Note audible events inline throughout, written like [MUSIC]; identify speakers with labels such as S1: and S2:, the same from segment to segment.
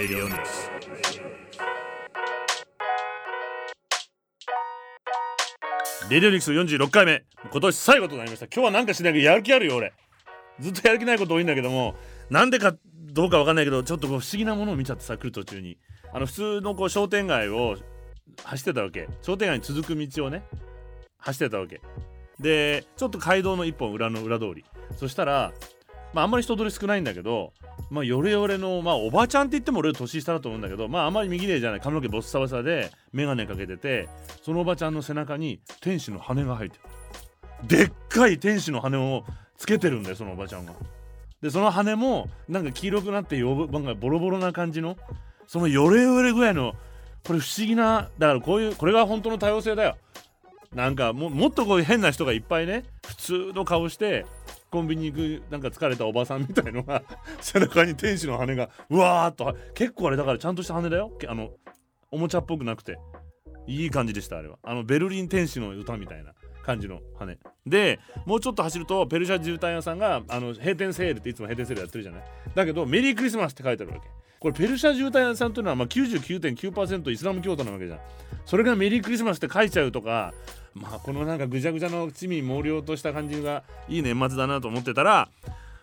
S1: Radio News. レディオニクス46回目。今年最後となりました。今日はなんかしないけどやる気あるよ俺。ずっとやる気ないこと多いんだけどもなんでかどうかわかんないけどちょっと不思議なものを見ちゃってさ来る途中に。あの普通のこう商店街を走ってたわけ。商店街に続く道をね走ってたわけ。でちょっと街道の一本裏の裏通り。そしたらまああんまり人通り少ないんだけどまあヨレヨレのまあおばちゃんって言っても俺年下だと思うんだけどまああまり右でじゃない髪の毛ボッサボサで眼鏡かけててそのおばちゃんの背中に天使の羽が生えてる。でっかい天使の羽をつけてるんだよそのおばちゃんがでその羽もなんか黄色くなってなんかボロボロな感じのそのヨレヨレぐらいのこれ不思議なだからこういうこれが本当の多様性だよ。なんかももっとこういう変な人がいっぱいね普通の顔してコンビニ行くなんか疲れたおばさんみたいのが [LAUGHS] 背中に天使の羽がうわーっと結構あれだからちゃんとした羽だよ。あのおもちゃっぽくなくて。いい感じでしたあれは。あのベルリン天使の歌みたいな感じの羽でもうちょっと走るとペルシャ絨毯屋さんがあの閉店セールっていつも閉店セールやってるじゃない。だけどメリークリスマスって書いてあるわけ。これペルシャ絨毯屋さんというのはま99.9%イスラム教徒なわけじゃん。それがメリークリスマスって書いちゃうとかまあこのなんかぐちゃぐちゃの地味猛量とした感じがいい年末だなと思ってたら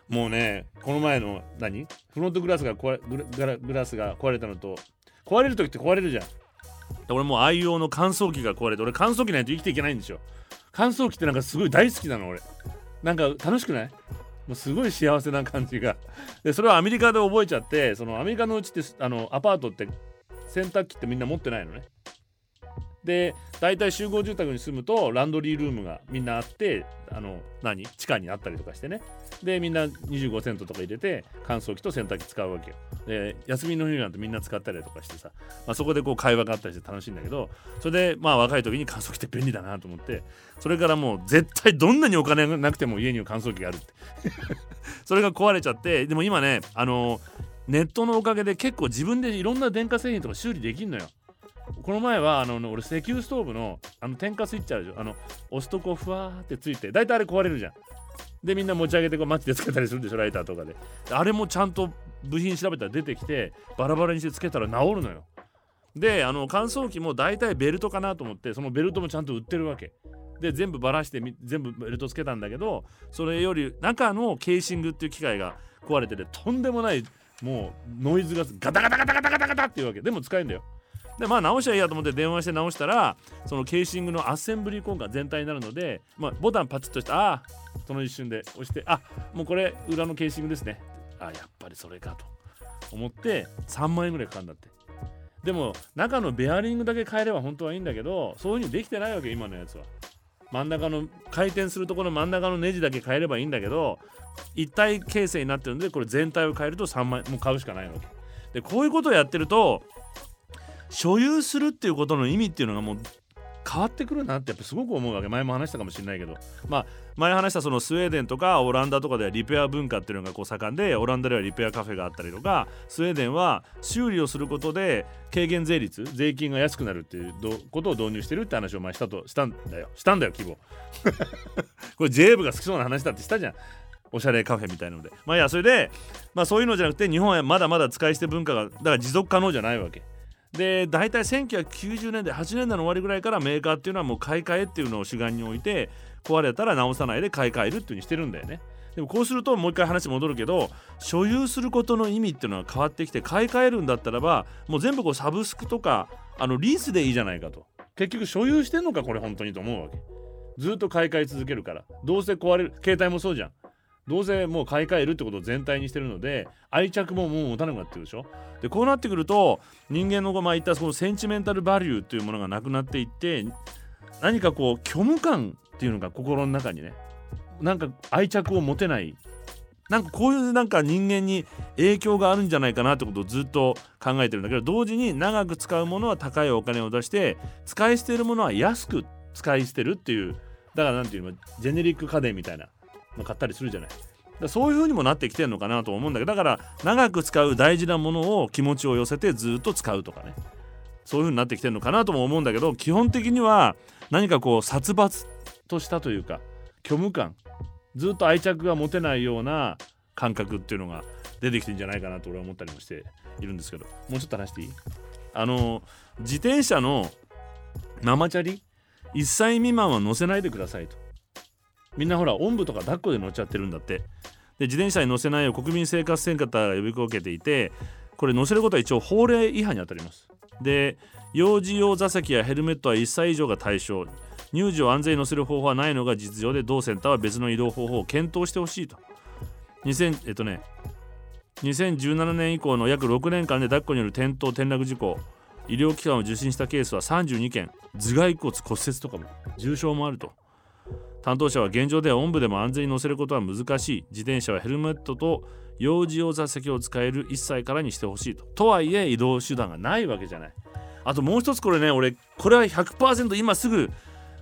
S1: もうねこの前の何？フロントグラスが壊れグラスが壊れたのと壊れる時って壊れるじゃん。俺もう愛用の乾燥機が壊れて俺乾燥機ないと生きていけないんですよ。乾燥機ってなんかすごい大好きなの俺。なんか楽しくない？もうすごい幸せな感じが。でそれはアメリカで覚えちゃってそのアメリカのうちってあのアパートって洗濯機ってみんな持ってないのね。で大体集合住宅に住むとランドリールームがみんなあってあの何？地下にあったりとかしてね。でみんな25セントとか入れて乾燥機と洗濯機使うわけよ。で休みの日なんてみんな使ったりとかしてさ、まあ、そこでこう会話があったりして楽しいんだけどそれでまあ若い時に乾燥機って便利だなと思ってそれからもう絶対どんなにお金がなくても家には乾燥機があるって。[LAUGHS] それが壊れちゃってでも今ねあのネットのおかげで結構自分でいろんな電化製品とか修理できんのよ。この前はあの俺石油ストーブのあの点火スイッチあるでしょ。あの押すとこうふわーってついて大体あれ壊れるじゃん。でみんな持ち上げてこうマッチでつけたりするんでしょライターとかで。あれもちゃんと部品調べたら出てきてバラバラにしてつけたら治るのよ。であの乾燥機も大体ベルトかなと思ってそのベルトもちゃんと売ってるわけ。で全部ばらして全部ベルトつけたんだけどそれより中のケーシングっていう機械が壊れててとんでもないもうノイズがガタガタガタガタガタガタっていうわけ。でも使えるんだよ。でまあ直しゃいいやと思って電話して直したらそのケーシングのアッセンブリー効果全体になるので、まあ、ボタンパチッとしてああその一瞬で押してあもうこれ裏のケーシングですね。あやっぱりそれかと。思って3万円ぐらいかかるんだって。でも中のベアリングだけ変えれば本当はいいんだけどそういう風にできてないわけ今のやつは。真ん中の回転するところの真ん中のネジだけ変えればいいんだけど一体形成になってるんでこれ全体を変えると3万円もう買うしかないわけ。でこういうことをやってると所有するっていうことの意味っていうのがもう変わってくるなってやっぱすごく思うわけ。前も話したかもしれないけど。まあ前話したそのスウェーデンとかオランダとかではリペア文化っていうのがこう盛んでオランダではリペアカフェがあったりとかスウェーデンは修理をすることで軽減税率税金が安くなるっていうことを導入してるって話を前したとしたんだよ。したんだよ規模。[LAUGHS] これ JA 部が好きそうな話だってしたじゃん。おしゃれカフェみたいなので。まあいやそれでまあそういうのじゃなくて日本はまだまだ使い捨て文化がだから持続可能じゃないわけ。で大体1990年代8年代の終わりぐらいからメーカーっていうのはもう買い替えっていうのを主眼に置いて壊れたら直さないで買い替えるっていう風にしてるんだよね。でもこうするともう一回話戻るけど所有することの意味っていうのは変わってきて買い替えるんだったらばもう全部こうサブスクとかあのリースでいいじゃないかと。結局所有してんのかこれ本当にと思うわけ。ずっと買い替え続けるから。どうせ壊れる携帯もそうじゃん。どうせもう買い替えるってことを全体にしてるので愛着ももう持たなくなってるでしょ？でこうなってくると人間のまあ言ったそのセンチメンタルバリューっていうものがなくなっていって何かこう虚無感っていうのが心の中にねなんか愛着を持てない。なんかこういうなんか人間に影響があるんじゃないかなってことをずっと考えてるんだけど同時に長く使うものは高いお金を出して使い捨てるものは安く使い捨てるっていうだから何ていうのジェネリック家電みたいな。の買ったりするじゃない。だそういう風にもなってきてるのかなと思うんだけどだから長く使う大事なものを気持ちを寄せてずっと使うとかね。そういう風になってきてるのかなとも思うんだけど基本的には何かこう殺伐としたというか虚無感ずっと愛着が持てないような感覚っていうのが出てきてんじゃないかなと俺は思ったりもしているんですけど。もうちょっと話していい？あの自転車のママチャリ1歳未満は乗せないでくださいと。みんなほらおんぶとか抱っこで乗っちゃってるんだって。で自転車に乗せないよう国民生活センターが呼びかけていてこれ乗せることは一応法令違反に当たります。で幼児用座席やヘルメットは1歳以上が対象。乳児を安全に乗せる方法はないのが実情で同センターは別の移動方法を検討してほしいと。2000えっとね2017年以降の約6年間で抱っこによる転倒転落事故医療機関を受診したケースは32件。頭蓋骨骨折とかも重傷もあると。担当者は現状ではおんぶでも安全に乗せることは難しい。自転車はヘルメットと幼児用座席を使える1歳からにしてほしいと。とはいえ移動手段がないわけじゃない。あともう一つこれね俺これは100%今すぐ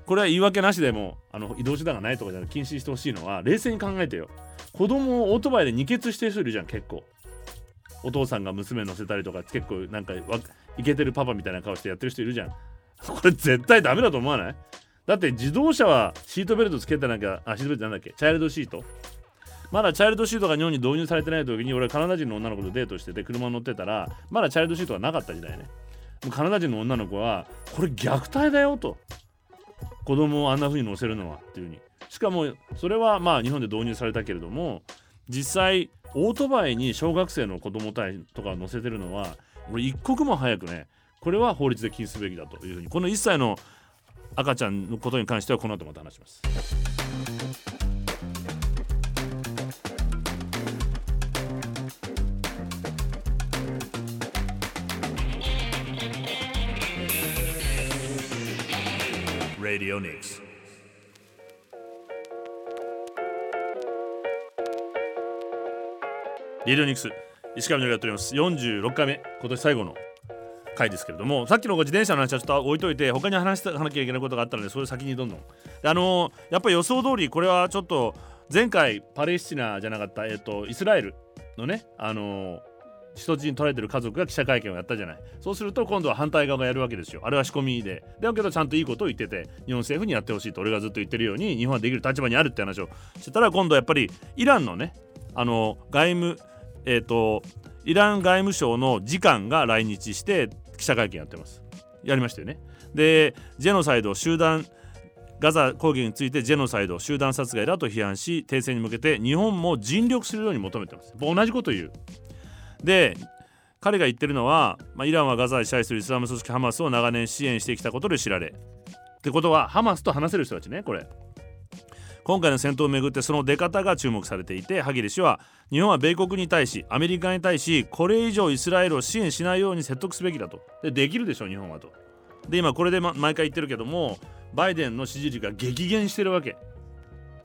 S1: これは言い訳なしでもあの移動手段がないとかじゃなく禁止してほしいのは冷静に考えてよ。子供をオートバイで二欠してる人いるじゃん結構。お父さんが娘乗せたりとか結構なんかイケてるパパみたいな顔してやってる人いるじゃん。これ絶対ダメだと思わない？だって自動車はシートベルトつけてなきゃあシートベルトなんだっけ？チャイルドシート。まだチャイルドシートが日本に導入されてない時に俺はカナダ人の女の子とデートしてて車乗ってたらまだチャイルドシートがなかった時代ね。カナダ人の女の子はこれ虐待だよと。子供をあんな風に乗せるのはっていう風に。しかもそれはまあ日本で導入されたけれども実際オートバイに小学生の子供たちとか乗せてるのは俺一刻も早くねこれは法律で禁止すべきだというふうに。この1歳の赤ちゃんのことに関してはこの後また話します。Radio Nix レディオニクス石上のやっております。46回目。今年最後の回ですけれどもさっきの自転車の話はちょっと置いといて他に話さなきゃいけないことがあったのでそれ先にどんどん。あのー、やっぱり予想通りこれはちょっと前回パレスチナじゃなかった、えっと、イスラエルのねあのー人質に取られてる家族が記者会見をやったじゃない。そうすると今度は反対側がやるわけですよ。あれは仕込みで。だけどちゃんといいことを言ってて日本政府にやってほしいと俺がずっと言ってるように日本はできる立場にあるって話を。してたら今度やっぱりイランのねあの外務えっ、とイラン外務省の次官が来日して記者会見やってます。やりましたよね。でジェノサイド集団ガザ攻撃についてジェノサイド集団殺害だと批判し停戦に向けて日本も尽力するように求めてます。同じこと言う。で彼が言ってるのは、まあ、イランはガザに支配するイスラム組織ハマスを長年支援してきたことで知られ。ってことはハマスと話せる人たちねこれ。今回の戦闘をめぐってその出方が注目されていてハギ氏は日本は米国に対しアメリカに対しこれ以上イスラエルを支援しないように説得すべきだと。でできるでしょ日本はと。で今これで、ま、毎回言ってるけどもバイデンの支持率が激減してるわけ。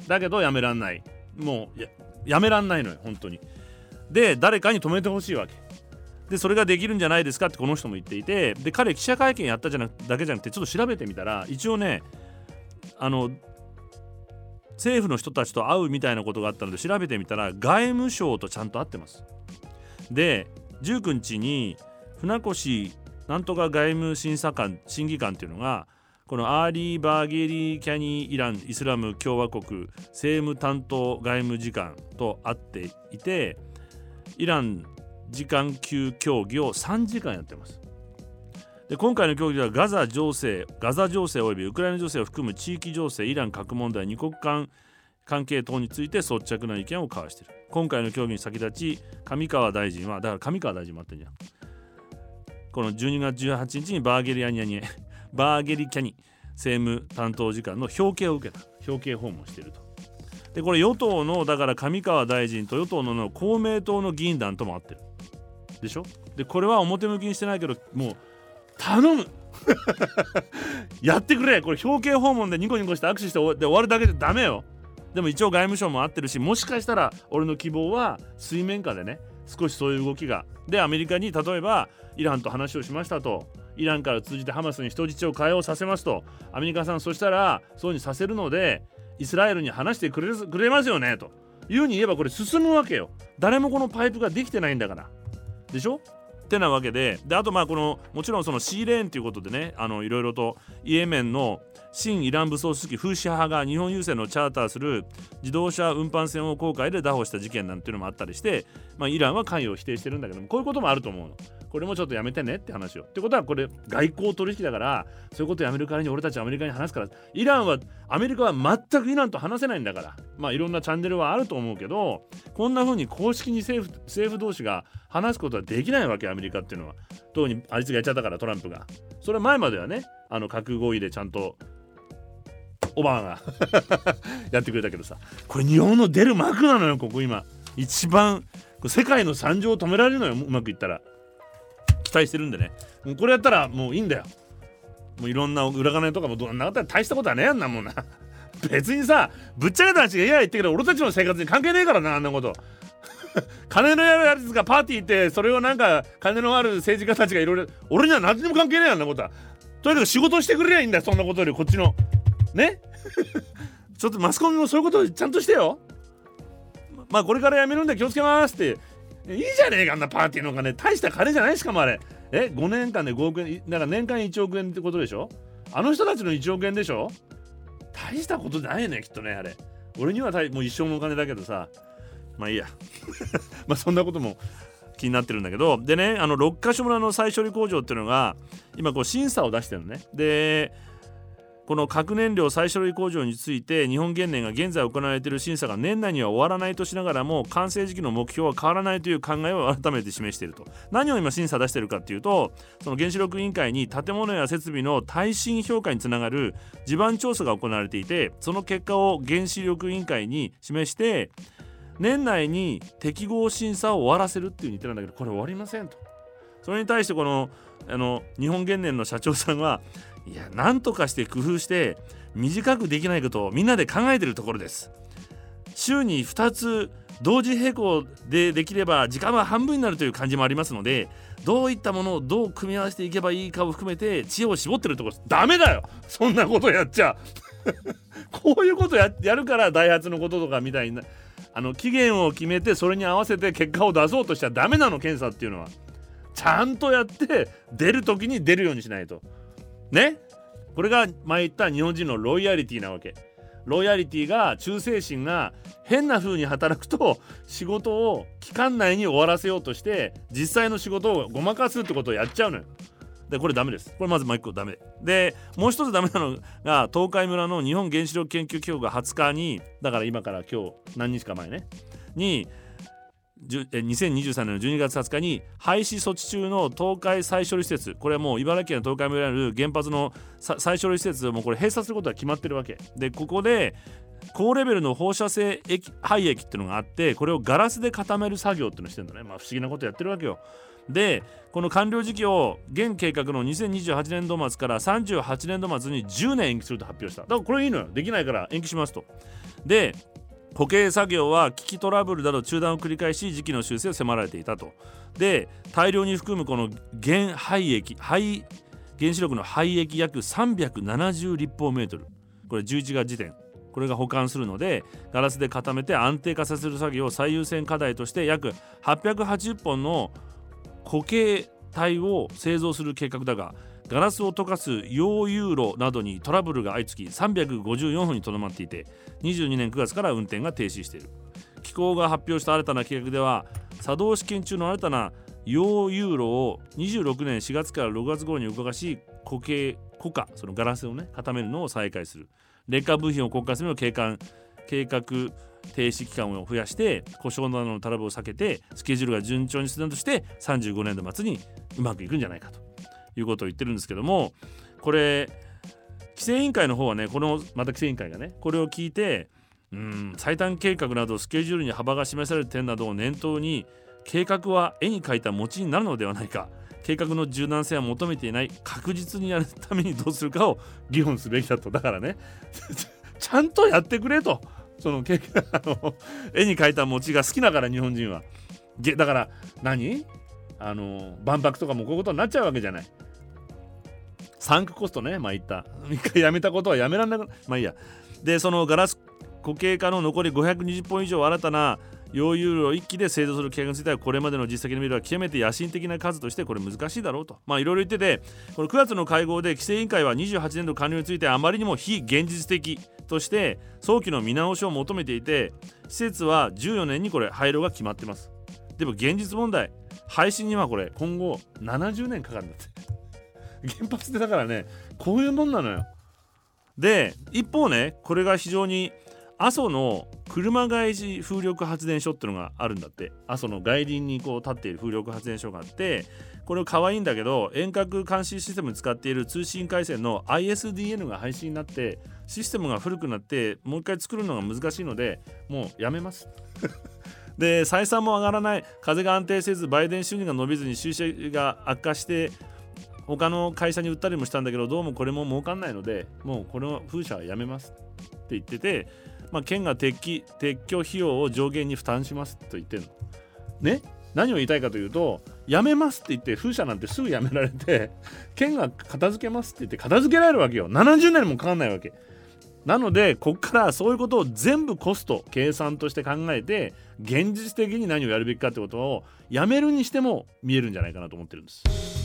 S1: だけどやめらんない。もうややめらんないのよ本当に。で誰かに止めてほしいわけ。でそれができるんじゃないですかってこの人も言っていて。で彼記者会見やったじゃなだけじゃなくてちょっと調べてみたら一応ねあの政府の人たちと会うみたいなことがあったので調べてみたら外務省とちゃんと会ってます。で19日に船越なんとか外務審査官審議官っていうのがこのアーリー・バーゲリー・キャニー・イラン・イスラム共和国政務担当外務次官と会っていてイラン次官級協議を3時間やってます。で今回の協議ではガザ情勢ガザ情勢及びウクライナ情勢を含む地域情勢イラン核問題二国間関係等について率直な意見を交わしている。今回の協議に先立ち上川大臣はだから上川大臣もあったじゃん。この12月18日にバーゲリアニアニエ [LAUGHS] バーゲリキャニ政務担当次官の表敬を受けた。表敬訪問していると。でこれ与党のだから上川大臣と与党の公明党の議員団とも会ってる。でしょ？でこれは表向きにしてないけどもう頼む。[LAUGHS] やってくれ。これ表敬訪問でニコニコして握手して終わるだけじゃダメよ。でも一応外務省も合ってるしもしかしたら俺の希望は水面下でね少しそういう動きが。でアメリカに例えばイランと話をしましたと。イランから通じてハマスに人質を解放させますと。アメリカさんそしたらそうにさせるのでイスラエルに話してくれくれますよねと。いうふうに言えばこれ進むわけよ。誰もこのパイプができてないんだから。でしょ？ってなわけでであとまあこのもちろんそのシーレーンということでねあのいろいろとイエメンの新イラン武装組織フーシ派が日本郵船のチャーターする自動車運搬船を航海で拿捕した事件なんていうのもあったりして、まあ、イランは関与を否定してるんだけどもこういうこともあると思うの。これもちょっとやめてねって話を。ってことはこれ外交取引だからそういうことやめる代わりに俺たちアメリカに話すからイランはアメリカは全くイランと話せないんだからまあいろんなチャンネルはあると思うけどこんな風に公式に政府政府同士が話すことはできないわけアメリカっていうのは。特にあいつがやっちゃったからトランプが。それ前まではねあの核合意でちゃんとオバマが [LAUGHS] やってくれたけどさ。これ日本の出る幕なのよここ今。一番世界の惨状を止められるのようまくいったら。期待してるんでね。もうこれやったらもういいんだよ。もういろんな裏金とかもどんなことは大したことはねえやんなもんな。別にさぶっちゃけた話がいや言ってけど俺たちの生活に関係ねえからなあんなこと。[LAUGHS] 金のあるやつがパーティー行ってそれをなんか金のある政治家たちがいろいろ俺には何にも関係ねえやんなことは。とにかく仕事してくれりゃいいんだよそんなことよりこっちの。ね？[LAUGHS] ちょっとマスコミもそういうことちゃんとしてよ。まあこれからやめるんで気をつけますって。いいじゃねえかあんなパーティーの金。大した金じゃないしかもあれ。え？5年間で5億円。だから年間1億円ってことでしょ？あの人たちの1億円でしょ？大したことないねきっとねあれ。俺にはもう一生のお金だけどさ。まあいいや。[LAUGHS] まあそんなことも気になってるんだけどでねあの六ヶ所村の再処理工場っていうのが今こう審査を出してるのね。でこの核燃料再処理工場について日本原燃が現在行われている審査が年内には終わらないとしながらも完成時期の目標は変わらないという考えを改めて示していると。何を今審査出してるかっていうとその原子力委員会に建物や設備の耐震評価につながる地盤調査が行われていてその結果を原子力委員会に示して年内に適合審査を終わらせるっていうふうに言ってるんだけどこれ終わりませんと。それに対してこのあの日本原燃の社長さんはいや何とかして工夫して短くできないことをみんなで考えてるところです。週に2つ同時並行でできれば時間は半分になるという感じもありますのでどういったものをどう組み合わせていけばいいかを含めて知恵を絞ってるところ。ダメだよ。そんなことやっちゃ。[LAUGHS] こういうことやるからダイハツのこととかみたいな。あの期限を決めてそれに合わせて結果を出そうとしちゃダメなの検査っていうのは。ちゃんとやって出る時に出るようにしないと。ね？これが前言った日本人のロイヤリティなわけ。ロイヤリティが忠誠心が変な風に働くと仕事を期間内に終わらせようとして実際の仕事をごまかすってことをやっちゃうのよ。でこれダメです。これまずもう一個ダメ。でもう一つダメなのが東海村の日本原子力研究機構が20日にだから今から今日何日か前ね。に2023年の12月20日に廃止措置中の東海再処理施設。これはもう茨城県の東海村にある原発の再処理施設をもうこれ閉鎖することが決まってるわけ。でここで高レベルの放射性液廃液っていうのがあってこれをガラスで固める作業っていうのをしてるんだね。まあ不思議なことやってるわけよ。でこの完了時期を現計画の2028年度末から38年度末に10年延期すると発表した。だからこれいいのよ。できないから延期しますと。で固形作業は機器トラブルなど中断を繰り返し時期の修正を迫られていたと。で大量に含むこの原廃液廃原子力の廃液約370立方メートル。これ11月時点。これが保管するのでガラスで固めて安定化させる作業を最優先課題として約880本の固形体を製造する計画だがガラスを溶かす溶融炉などにトラブルが相次ぎ354本にとどまっていて22年9月から運転が停止している。機構が発表した新たな計画では作動試験中の新たな溶融炉を26年4月から6月頃に動かし固形固化そのガラスをね固めるのを再開する。劣化部品を固化するのを計画計画停止期間を増やして故障などのトラブルを避けてスケジュールが順調に進むとして35年度末にうまくいくんじゃないかと。いうことを言ってるんですけどもこれ規制委員会の方はねこのまた規制委員会がねこれを聞いてうん最短計画などスケジュールに幅が示される点などを念頭に計画は絵に描いた餅になるのではないか。計画の柔軟性は求めていない。確実にやるためにどうするかを議論すべきだと。だからね [LAUGHS] ちゃんとやってくれと。そのあの絵に描いた餅が好きだから日本人は。だから何？あの万博とかもこういうことになっちゃうわけじゃない。サンクコストねまあ言った。[LAUGHS] 一回やめたことはやめらんなくまあいいや。でそのガラス固形化の残り520本以上新たな溶融炉1機で製造する計画についてはこれまでの実績の見れば極めて野心的な数としてこれ難しいだろうとまあいろいろ言っててこの9月の会合で規制委員会は28年度完了についてあまりにも非現実的として早期の見直しを求めていて施設は14年にこれ廃炉が決まってます。でも現実問題廃止にはこれ今後70年かかるんだって。原発ってだからねこういうもんなのよ。で一方ねこれが非常に阿蘇の車返し風力発電所っていうのがあるんだって。阿蘇の外輪にこう立っている風力発電所があってこれ可愛いんだけど遠隔監視システムに使っている通信回線の ISDN が廃止になってシステムが古くなってもう一回作るのが難しいのでもうやめます。[LAUGHS] で採算も上がらない。風が安定せず売電収入が伸びずに収支が悪化して他の会社に売ったりもしたんだけどどうもこれも儲かんないのでもうこの風車はやめますって言っててまあ、県が撤去撤去費用を上限に負担しますと言ってるの。ね？何を言いたいかというとやめますって言って風車なんてすぐやめられて [LAUGHS] 県が片付けますって言って片付けられるわけよ70年もかかんないわけなのでこっからそういうことを全部コスト計算として考えて現実的に何をやるべきかってことをやめるにしても見えるんじゃないかなと思ってるんです。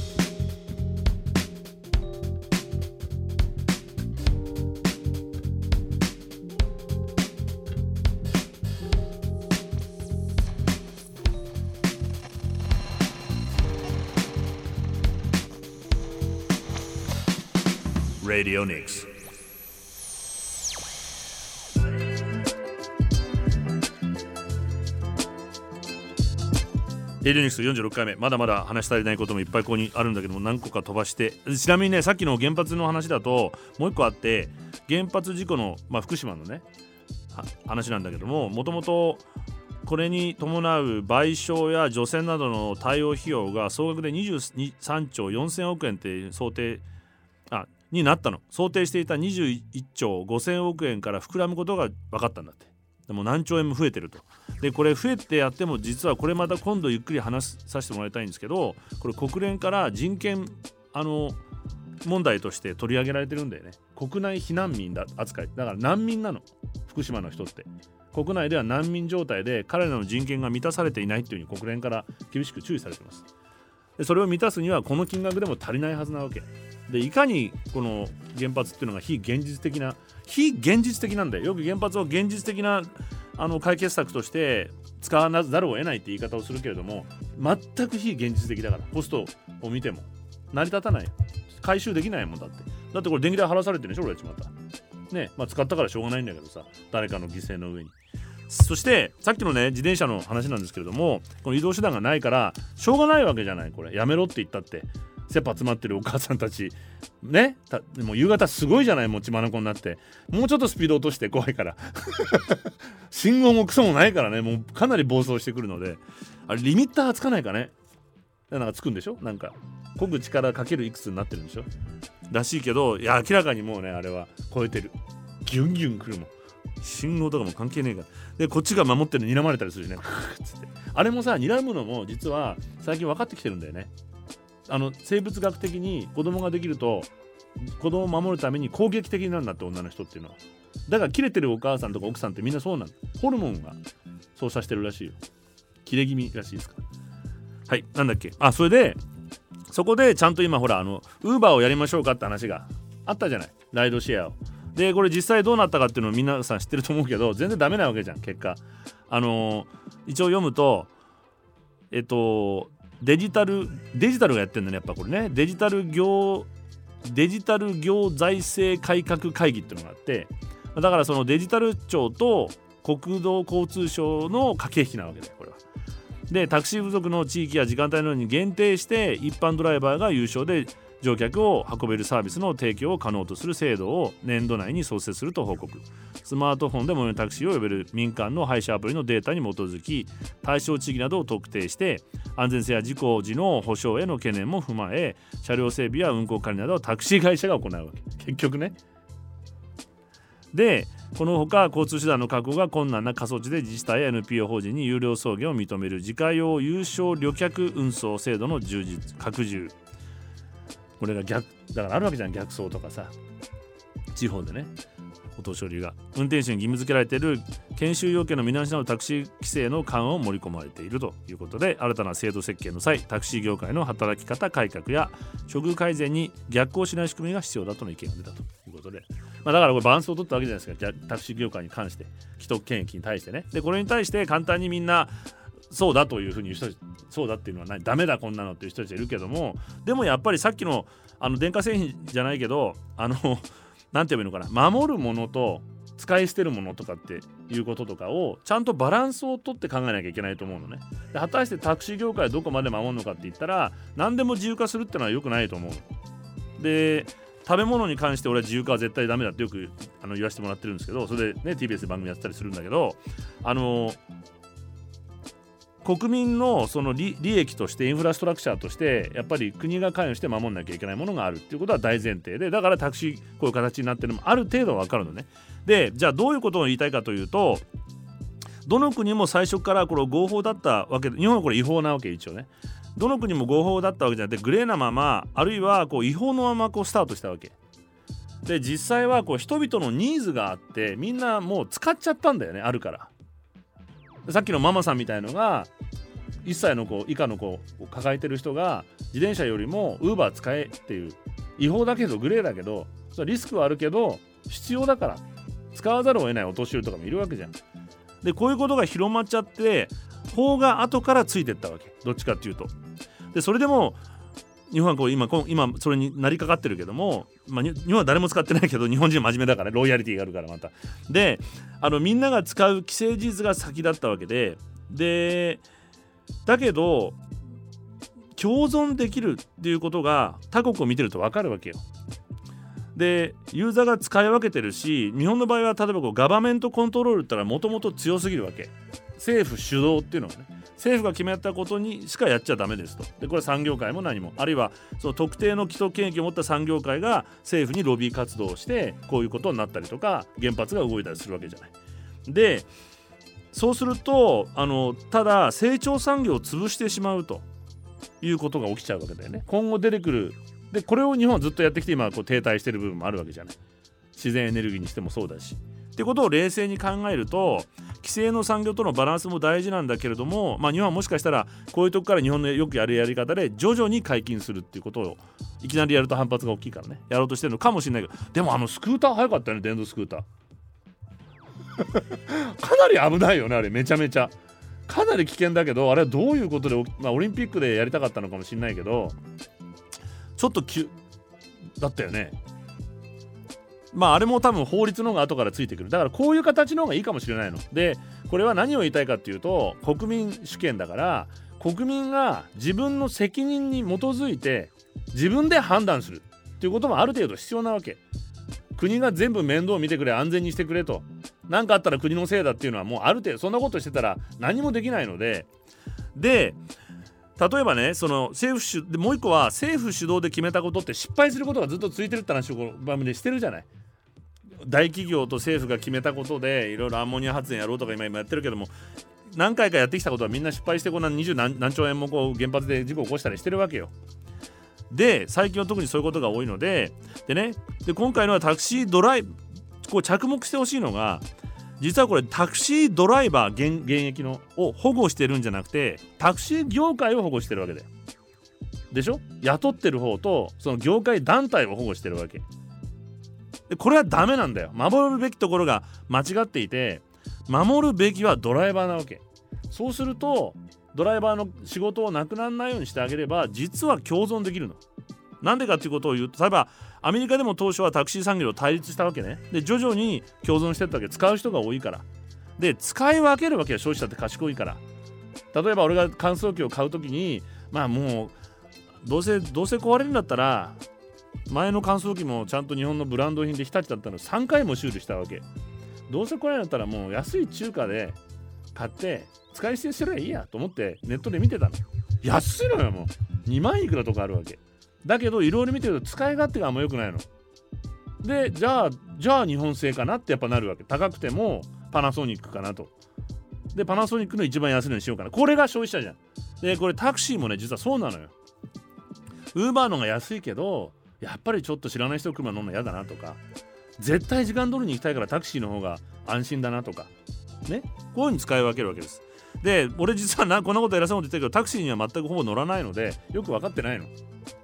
S1: Radio Nix. レディニクス46回目まだまだ話し足りないこともいっぱいここにあるんだけども何個か飛ばしてちなみにねさっきの原発の話だともう一個あって原発事故の、まあ、福島のね話なんだけどももともとこれに伴う賠償や除染などの対応費用が総額で23兆4000億円って想定になったの。想定していた21兆5000億円から膨らむことが分かったんだって。でも何兆円も増えてると。でこれ増えてやっても実はこれまた今度ゆっくり話させてもらいたいんですけどこれ国連から人権あの問題として取り上げられてるんだよね。国内避難民だ扱い。だから難民なの。福島の人って。国内では難民状態で彼らの人権が満たされていないっていうふうに国連から厳しく注意されてます。でそれを満たすにはこの金額でも足りないはずなわけ。でいかにこの原発っていうのが非現実的な非現実的なんだよ。よく原発を現実的なあの解決策として使わざるを得ないって言い方をするけれども全く非現実的だからコストを見ても。成り立たない。回収できないもんだって。だってこれ電気代払わされてるでしょ俺たちまた。ね。まあ使ったからしょうがないんだけどさ誰かの犠牲の上に。そしてさっきのね自転車の話なんですけれどもこの移動手段がないからしょうがないわけじゃないこれ。やめろって言ったって切羽詰まってるお母さんたち。ね？でも夕方すごいじゃないもう血眼になって。もうちょっとスピード落として怖いから。[LAUGHS] 信号もクソもないからね。もうかなり暴走してくるので。あれリミッターつかないかね。なんかつくんでしょ？なんか漕ぐ力かけるいくつになってるんでしょ？らしいけどいや明らかにもうねあれは超えてる。ギュンギュン来るもん。信号とかも関係ねえか。らでこっちが守ってるのに睨まれたりするしね。[LAUGHS] あれもさ睨むのも実は最近分かってきてるんだよね。あの生物学的に子供ができると子供を守るために攻撃的になるんだって女の人っていうのは。だから切れてるお母さんとか奥さんってみんなそうなんホルモンがそうさせてるらしいよ。切れ気味らしいですかはいなんだっけ。あそれでそこでちゃんと今ほらあのウーバーをやりましょうかって話があったじゃない。ライドシェアを。でこれ実際どうなったかっていうのを皆さん知ってると思うけど全然ダメなわけじゃん結果あの、一応読むとえっとデジタルデジタルがやってんだねやっぱこれねデジタル業デジタル業財政改革会議っていうのがあってだからそのデジタル庁と国土交通省の駆け引きなわけだよこれは。でタクシー不足の地域や時間帯のように限定して一般ドライバーが優勝で乗客を運べるサービスの提供を可能とする制度を年度内に創設すると報告。スマートフォンで最寄りタクシーを呼べる民間の配車アプリのデータに基づき対象地域などを特定して安全性や事故時の保証への懸念も踏まえ車両整備や運行管理などをタクシー会社が行うわけ。結局ね。でこのほか交通手段の確保が困難な過疎地で自治体や NPO 法人に有料送迎を認める自家用有償旅客運送制度の充実拡充。これが逆だからあるわけじゃん逆走とかさ。地方でね。お年寄りが。運転手に義務付けられている研修要件の見直しなどタクシー規制の緩和を盛り込まれているということで新たな制度設計の際タクシー業界の働き方改革や処遇改善に逆行しない仕組みが必要だとの意見が出たということで、まあ、だからこれバランスを取ったわけじゃないですか。タクシー業界に関して。既得権益に対してね。でこれに対して簡単にみんなそうだというふうに言う人そうだっていうのはないダメだこんなのっていう人たちいるけどもでもやっぱりさっきのあの電化製品じゃないけどあの [LAUGHS] 何て言えばいいのかな守るものと使い捨てるものとかっていうこととかをちゃんとバランスをとって考えなきゃいけないと思うのね。で果たしてタクシー業界はどこまで守るのかって言ったら何でも自由化するってのは良くないと思うで食べ物に関して俺は自由化は絶対ダメだってよくあの言わせてもらってるんですけどそれでね TBS で番組やってたりするんだけどあの国民のその利益としてインフラストラクチャーとしてやっぱり国が関与して守んなきゃいけないものがあるっていうことは大前提でだからタクシーこういう形になってるのもある程度分かるのね。でじゃあどういうことを言いたいかというとどの国も最初からこれ合法だったわけで日本はこれ違法なわけ一応ね。どの国も合法だったわけじゃなくてグレーなままあるいはこう違法のままこうスタートしたわけ。で実際はこう人々のニーズがあってみんなもう使っちゃったんだよねあるから。さっきのママさんみたいのが1歳の子以下の子を抱えてる人が自転車よりもウーバー使えっていう違法だけどグレーだけどそリスクはあるけど必要だから使わざるを得ないお年寄りとかもいるわけじゃん。でこういうことが広まっちゃって法が後からついてったわけどっちかっていうと。でそれでも日本はこう今今それになりかかってるけども、まあ、日本は誰も使ってないけど [LAUGHS] 日本人真面目だからロイヤリティがあるからまた。であのみんなが使う既成事実が先だったわけででだけど共存できるっていうことが他国を見てると分かるわけよ。でユーザーが使い分けてるし日本の場合は例えばこうガバメントコントロールってのはもともと強すぎるわけ政府主導っていうのはね政府が決めたことにしかやっちゃダメですとでこれ産業界も何もあるいはその特定の基礎権益を持った産業界が政府にロビー活動をしてこういうことになったりとか原発が動いたりするわけじゃない。でそうするとあのただ成長産業を潰してしまうということが起きちゃうわけだよね。今後出てくるでこれを日本はずっとやってきて今こう停滞してる部分もあるわけじゃない。自然エネルギーにしてもそうだし。ってことを冷静に考えると規制の産業とのバランスも大事なんだけれども、まあ、日本はもしかしたらこういうとこから日本のよくやるやり方で徐々に解禁するっていうことをいきなりやると反発が大きいからね。やろうとしてるのかもしれないけどでもあのスクーター早かったよね電動スクーター。[LAUGHS] かなり危ないよねあれめちゃめちゃ。かなり危険だけどあれはどういうことで、まあ、オリンピックでやりたかったのかもしれないけどちょっと急だったよね。まああれも多分法律の方が後からついてくる。だからこういう形の方がいいかもしれないの。でこれは何を言いたいかっていうと国民主権だから国民が自分の責任に基づいて自分で判断するっていうこともある程度必要なわけ。国が全部面倒を見てくれ安全にしてくれと。何かあったら国のせいだっていうのはもうある程度そんなことしてたら何もできないので。で例えばねその政府主でもう一個は政府主導で決めたことって失敗することがずっと続いてるって話をこの番組でしてるじゃない大企業と政府が決めたことでいろいろアンモニア発電やろうとか今やってるけども何回かやってきたことはみんな失敗してこんな20何何兆円もこう原発で事故を起こしたりしてるわけよ。で最近は特にそういうことが多いのででねで今回のはタクシードライこう着目してほしいのが実はこれタクシードライバー現現役のを保護してるんじゃなくてタクシー業界を保護してるわけででしょ？雇ってる方とその業界団体を保護してるわけ。でこれはダメなんだよ。守るべきところが間違っていて守るべきはドライバーなわけ。そうするとドライバーの仕事をなくならないようにしてあげれば実は共存できるの。なんでかっていうことを言うと例えばアメリカでも当初はタクシー産業と対立したわけね。で徐々に共存してったわけ。使う人が多いから。で使い分けるわけよ消費者って賢いから。例えば俺が乾燥機を買う時にまあもうどうせどうせ壊れるんだったら前の乾燥機もちゃんと日本のブランド品で日立だったの。3回も修理したわけ。どうせこれるんだったらもう安い中華で買って使い捨てすればいいやと思ってネットで見てたの。安いのよもう。2万いくらとかあるわけ。だけどいろいろ見てると使い勝手があんま良くないの。でじゃあじゃあ日本製かなってやっぱなるわけ。高くてもパナソニックかなと。でパナソニックの一番安いのにしようかな。これが消費者じゃん。でこれタクシーもね実はそうなのよ。ウーバーのが安いけどやっぱりちょっと知らない人車乗るの嫌だなとか。絶対時間通りに行きたいからタクシーの方が安心だなとか。ね。こういう風に使い分けるわけです。で俺実はなこんなこと偉そうに言ってるけどタクシーには全くほぼ乗らないのでよく分かってないの。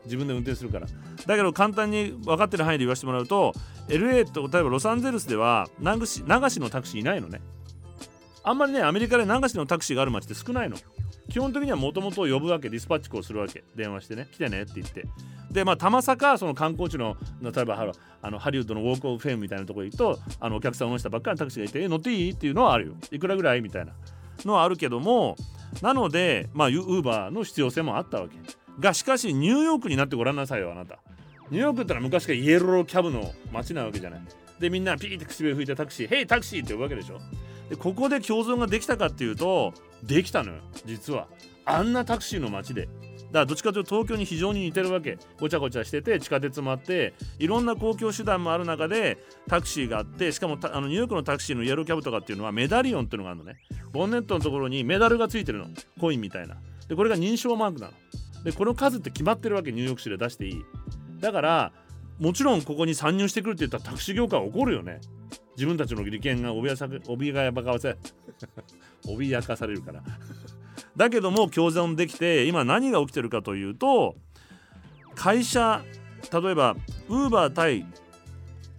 S1: 自分で運転するから。だけど簡単に分かってる範囲で言わせてもらうと LA と例えばロサンゼルスでは流し流しのタクシーいないのね。あんまりねアメリカで流しのタクシーがある街って少ないの。基本的にはもともと呼ぶわけディスパッチをするわけ。電話してね来てねって言って。でまあたまさかその観光地の例えばあのハリウッドのウォーク・オブ・フェイムみたいなところに行くとあのお客さんを乗せたばっかりのタクシーがいて「え乗っていい?」っていうのはあるよ。いくらぐらい？みたいな。のはあるけどもなのでまあウーバーの必要性もあったわけ。がしかしニューヨークになってごらんなさいよあなた。ニューヨークってのは昔からイエローキャブの街なわけじゃない。でみんなピーって口笛吹いてタクシー「ヘイタクシー!」って呼ぶわけでしょ。でここで共存ができたかっていうとできたのよ実は。あんなタクシーの街で。からどっちかというと東京に非常に似てるわけ。ごちゃごちゃしてて地下鉄もあっていろんな公共手段もある中でタクシーがあってしかもあのニューヨークのタクシーのイエローキャブとかっていうのはメダリオンっていうのがあるのね。ボンネットのところにメダルがついてるの。コインみたいな。でこれが認証マークなの。でこの数って決まってるわけ。ニューヨーク市で出していい。だからもちろんここに参入してくるって言ったらタクシー業界は怒るよね。自分たちの利権が脅かせ脅かされるから。だけども共存できて今何が起きてるかというと会社例えばウーバー対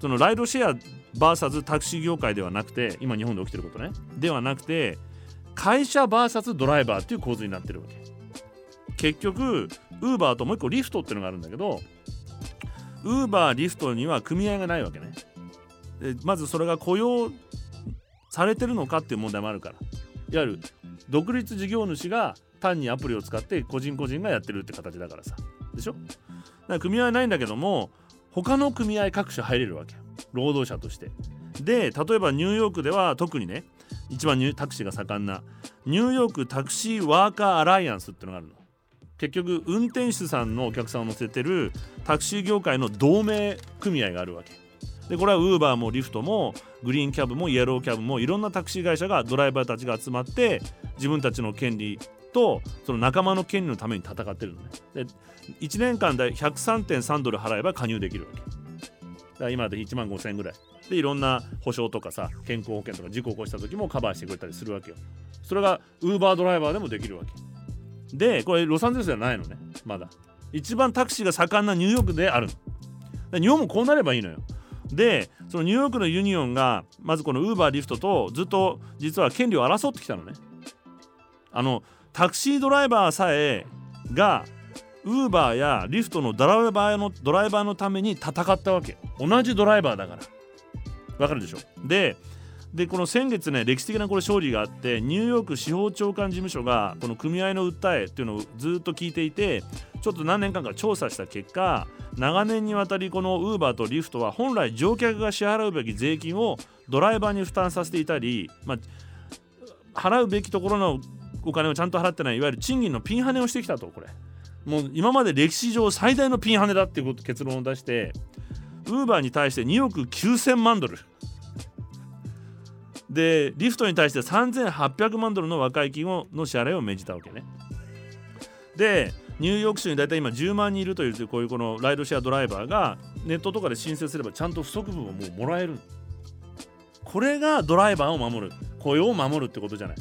S1: そのライドシェア VS タクシー業界ではなくて今日本で起きてることね。ではなくて会社 VS ドライバーっていう構図になってるわけ。結局ウーバーともう一個リフトっていうのがあるんだけどウーバーリフトには組合がないわけね。まずそれが雇用されてるのかっていう問題もあるから。いわゆる独立事業主が単にアプリを使って個人個人がやってるって形だからさ。でしょ？だから組合ないんだけども他の組合各種入れるわけ労働者として。で例えばニューヨークでは特にね一番タクシーが盛んなニューヨークタクシーワーカーアライアンスってのがあるの。結局運転手さんのお客さんを乗せてるタクシー業界の同盟組合があるわけ。でこれはウーバーもリフトもグリーンキャブもイエローキャブもいろんなタクシー会社がドライバーたちが集まって自分たちの権利とその仲間の権利のために戦ってるのね。で1年間で103.3ドル払えば加入できるわけ。だから今で1万5000円ぐらい。でいろんな保証とかさ健康保険とか事故を起こした時もカバーしてくれたりするわけよ。それがウーバードライバーでもできるわけ。でこれロサンゼルスじゃないのね。まだ。一番タクシーが盛んなニューヨークであるの。日本もこうなればいいのよ。でそのニューヨークのユニオンがまずこの Uber Lyft とずっと実は権利を争ってきたのね。あのタクシードライバーさえが Uber や Lyft のドライバーのドライバーのために戦ったわけ。同じドライバーだから。わかるでしょ？ででこの先月ね歴史的なこれ勝利があってニューヨーク司法長官事務所がこの組合の訴えっていうのをずっと聞いていてちょっと何年間か調査した結果長年にわたりこのウーバーとリフトは本来乗客が支払うべき税金をドライバーに負担させていたり、まあ、払うべきところのお金をちゃんと払ってないいわゆる賃金のピンハネをしてきたとこれ。もう今まで歴史上最大のピンハネだっていうこと結論を出してウーバーに対して2億9000万ドル。でリフトに対して3800万ドルの和解金をの支払いを命じたわけね。でニューヨーク州に大体今10万人いるというこういうこのライドシェアドライバーがネットとかで申請すればちゃんと不足分をもうもらえる。これがドライバーを守る。雇用を守るってことじゃない。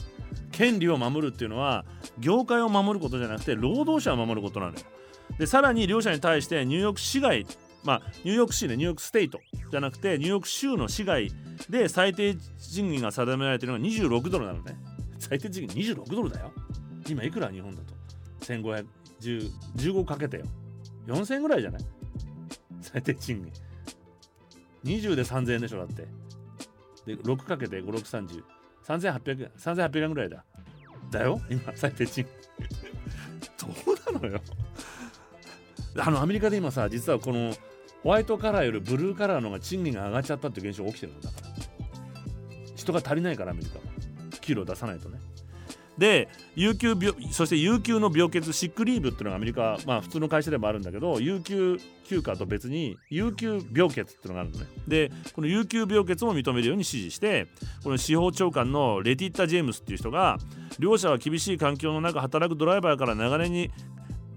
S1: 権利を守るっていうのは業界を守ることじゃなくて労働者を守ることなのよ。でさらに両者に対してニューヨーク市街まあニューヨーク市でニューヨークステイトじゃなくてニューヨーク州の市街で最低賃金が定められてるのが26ドルなのね。最低賃金26ドルだよ。今いくら日本だと？1515かけてよ。4000円ぐらいじゃない？最低賃金。20で3000円でしょだって。で6かけて5630 3800円3800円ぐらいだ。だよ今最低賃金。[LAUGHS] どうなのよ。あのアメリカで今さ実はこのホワイトカラーよりブルーカラーの方が賃金が上がっちゃったっていう現象が起きてるんだから人が足りないからアメリカは。給料出さないとね。で有給病そして有給の病欠シックリーブっていうのがアメリカまあ普通の会社でもあるんだけど有給休暇と別に有給病欠っていうのがあるのね。でこの有給病欠も認めるように指示してこの司法長官のレティッタ・ジェームスっていう人が両者は厳しい環境の中働くドライバーから長年に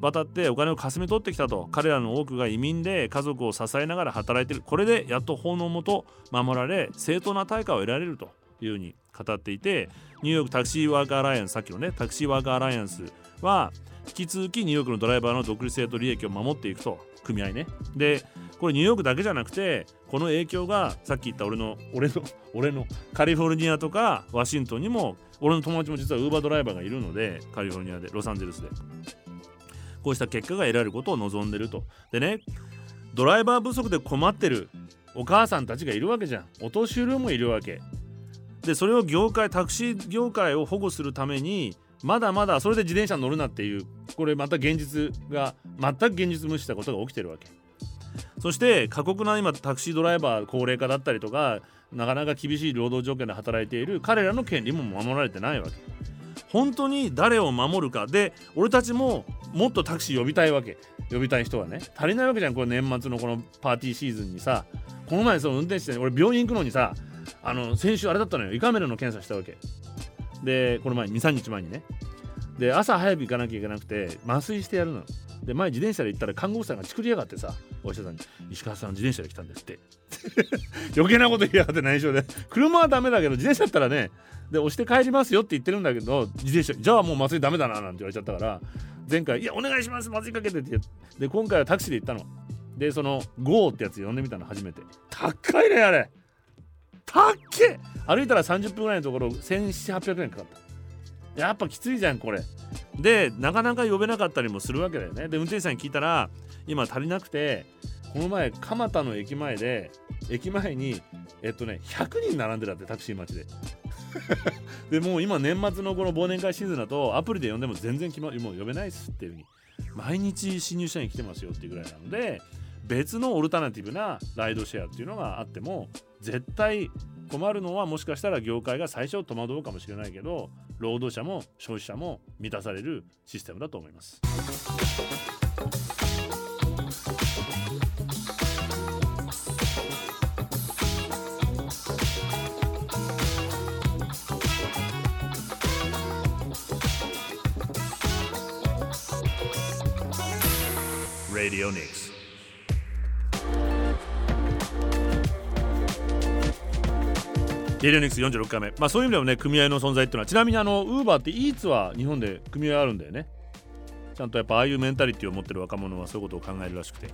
S1: 渡ってお金をかすめ取ってきたと。彼らの多くが移民で家族を支えながら働いている。これでやっと法のもと守られ正当な対価を得られるというふうに語っていてニューヨークタクシーワーカーアライアンスさっきのねタクシーワーカーアライアンスは引き続きニューヨークのドライバーの独立性と利益を守っていくと組合ね。でこれニューヨークだけじゃなくてこの影響がさっき言った俺の俺の俺のカリフォルニアとかワシントンにも俺の友達も実はウーバードライバーがいるのでカリフォルニアでロサンゼルスで。こうした結果が得られることを望んでると。でねドライバー不足で困ってるお母さんたちがいるわけじゃん。お年寄りもいるわけ。でそれを業界タクシー業界を保護するためにまだまだそれで自転車乗るなっていうこれまた現実が全く現実無視したことが起きてるわけ。そして過酷な今タクシードライバー高齢化だったりとかなかなか厳しい労働条件で働いている彼らの権利も守られてないわけ。本当に誰を守るか。で俺たちももっとタクシー呼びたいわけ。呼びたい人はね。足りないわけじゃん。これ年末のこのパーティーシーズンにさ。この前その運転手で俺病院行くのにさあの先週あれだったのよ。胃カメラの検査したわけ。でこの前23日前にね。で朝早く行かなきゃいけなくて麻酔してやるので前自転車で行ったら看護婦さんが作りやがってさお医者さんに「石川さん自転車で来たんです」って。[LAUGHS] 余計なこと言いやがって内緒で。車はダメだけど自転車だったらね。で押して帰りますよって言ってるんだけど自転車じゃあもう麻酔ダメだななんて言われちゃったから前回「いやお願いしますまずいかけて」って。で今回はタクシーで行ったの。でその GO ってやつ呼んでみたの初めて。高いねあれ。高っけ。歩いたら30分ぐらいのところ1700800円かかった。やっぱきついじゃんこれ。でなかなか呼べなかったりもするわけだよね。で運転手さんに聞いたら今足りなくてこの前蒲田の駅前で駅前にえっとね100人並んでたってタクシー待ちで [LAUGHS] でもう今年末のこの忘年会シーズンだとアプリで呼んでも全然決まもう呼べないっすっていうふうに毎日新入社員来てますよっていうぐらいなので別のオルタナティブなライドシェアっていうのがあっても絶対困るのはもしかしたら業界が最初戸惑うかもしれないけど労働者も消費者も満たされるシステムだと思います。Radio Nix. レディオニクス46回目、まあ、そういう意味でもね組合の存在っていうのはちなみにあのウーバーってイーツは日本で組合あるんだよね。ちゃんとやっぱああいうメンタリティを持ってる若者はそういうことを考えるらしくて、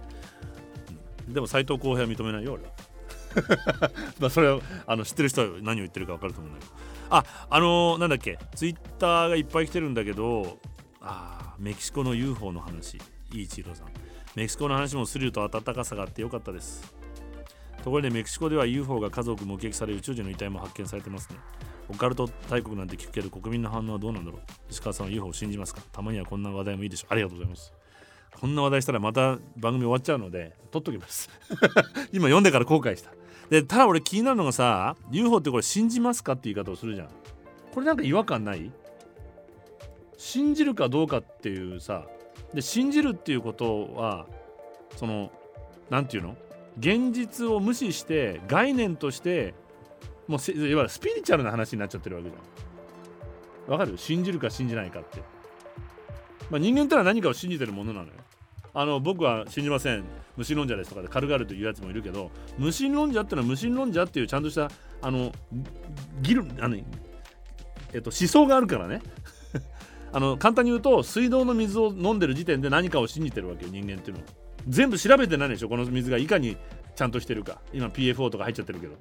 S1: うん、でも斎藤浩平は認めないよ俺は。[LAUGHS] まあそれはあの知ってる人は何を言ってるか分かると思うんだけど。ああのー、なんだっけ。ツイッターがいっぱい来てるんだけどあメキシコの UFO の話。いいチーロさん。メキシコの話もスリルと温かさがあってよかったです。ところでメキシコでは UFO が家族目撃され宇宙人の遺体も発見されてますね。オカルト大国なんて聞くけど国民の反応はどうなんだろう。石川さんは UFO を信じますか？たまにはこんな話題もいいでしょう。ありがとうございます。こんな話題したらまた番組終わっちゃうので取っときます。[LAUGHS] 今読んでから後悔した。でただ俺気になるのがさ UFO ってこれ信じますかって言い方をするじゃん。これなんか違和感ない？信じるかどうかっていうさで信じるっていうことはその何て言うの？現実を無視して概念としてもういわゆるスピリチュアルな話になっちゃってるわけじゃん。わかる？信じるか信じないかって、まあ、人間ってのは何かを信じてるものなのよ。あの僕は信じません。無神論者ですとかで軽々というやつもいるけど無神論者ってのは無神論者っていうちゃんとしたあの議論あの、えっと、思想があるからね。あの簡単に言うと水道の水を飲んでる時点で何かを信じてるわけよ人間っていうのは。全部調べてないでしょこの水がいかにちゃんとしてるか。今 PFO とか入っちゃってるけど。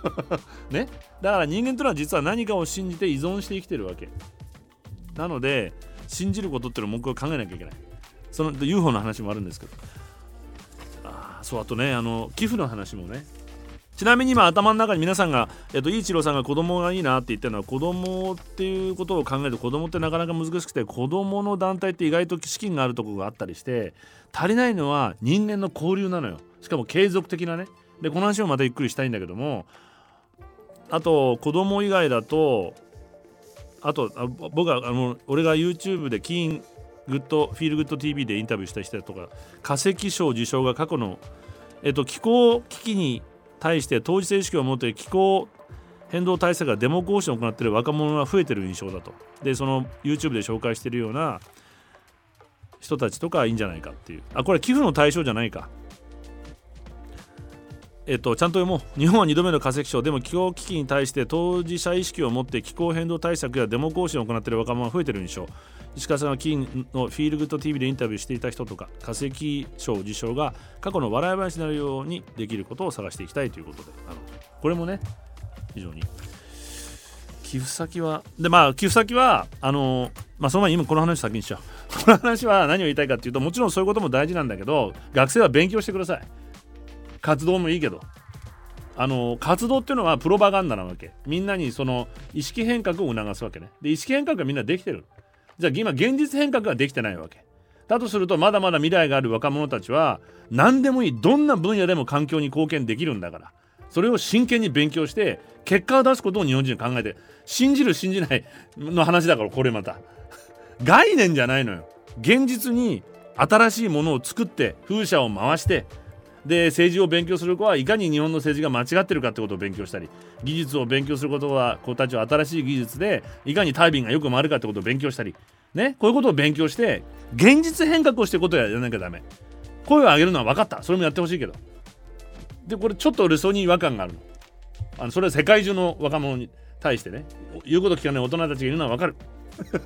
S1: [LAUGHS] ね？だから人間というのは実は何かを信じて依存して生きてるわけ。なので信じることっていうのを僕は考えなきゃいけない。その UFO の話もあるんですけど。あそうあとねあの寄付の話もね。ちなみに今頭の中に皆さんが、えっと、いい一郎さんが子供がいいなって言ってるのは子供っていうことを考えると子供ってなかなか難しくて子供の団体って意外と資金があるところがあったりして足りないのは人間の交流なのよ。しかも継続的なね。でこの話もまたゆっくりしたいんだけどもあと子供以外だとあとあ僕はあの俺が YouTube でキーンGood Feel Good TV でインタビューした人とか化石賞受賞が過去の、えっと、気候危機に対して当事者意識を持って気候変動対策がデモ行進を行っている若者が増えてる印象だと。でその YouTube で紹介しているような人たちとかいいんじゃないかっていう。あこれ寄付の対象じゃないか。えっと、ちゃんと読もう。日本は2度目の化石賞でも気候危機に対して当事者意識を持って気候変動対策やデモ行進を行っている若者が増えている印象石川さんは金のフィールグッド TV でインタビューしていた人とか化石賞受賞が過去の笑い話になるようにできることを探していきたいということであのこれもね非常に寄付先はでまあ寄付先はあのまあその前に今この話先にしよう。この話は何を言いたいかっていうともちろんそういうことも大事なんだけど学生は勉強してください。活動もいいけど。あの活動っていうのはプロパガンダなわけ。みんなにその意識変革を促すわけね。で意識変革がみんなできてる。じゃあ今現実変革ができてないわけ。だとするとまだまだ未来がある若者たちは何でもいい。どんな分野でも環境に貢献できるんだから。それを真剣に勉強して結果を出すことを日本人は考えて信じる信じないの話だからこれまた。概念じゃないのよ。現実に新しいものを作って風車を回してで政治を勉強する子はいかに日本の政治が間違ってるかってことを勉強したり技術を勉強することは子たちは新しい技術でいかにタービンがよく回るかってことを勉強したりねこういうことを勉強して現実変革をしていくことをやらなきゃダメ。声を上げるのは分かった。それもやってほしいけど。でこれちょっと俺そに違和感があるの。あのそれは世界中の若者に対してね言うこと聞かない大人たちがいるのは分かる。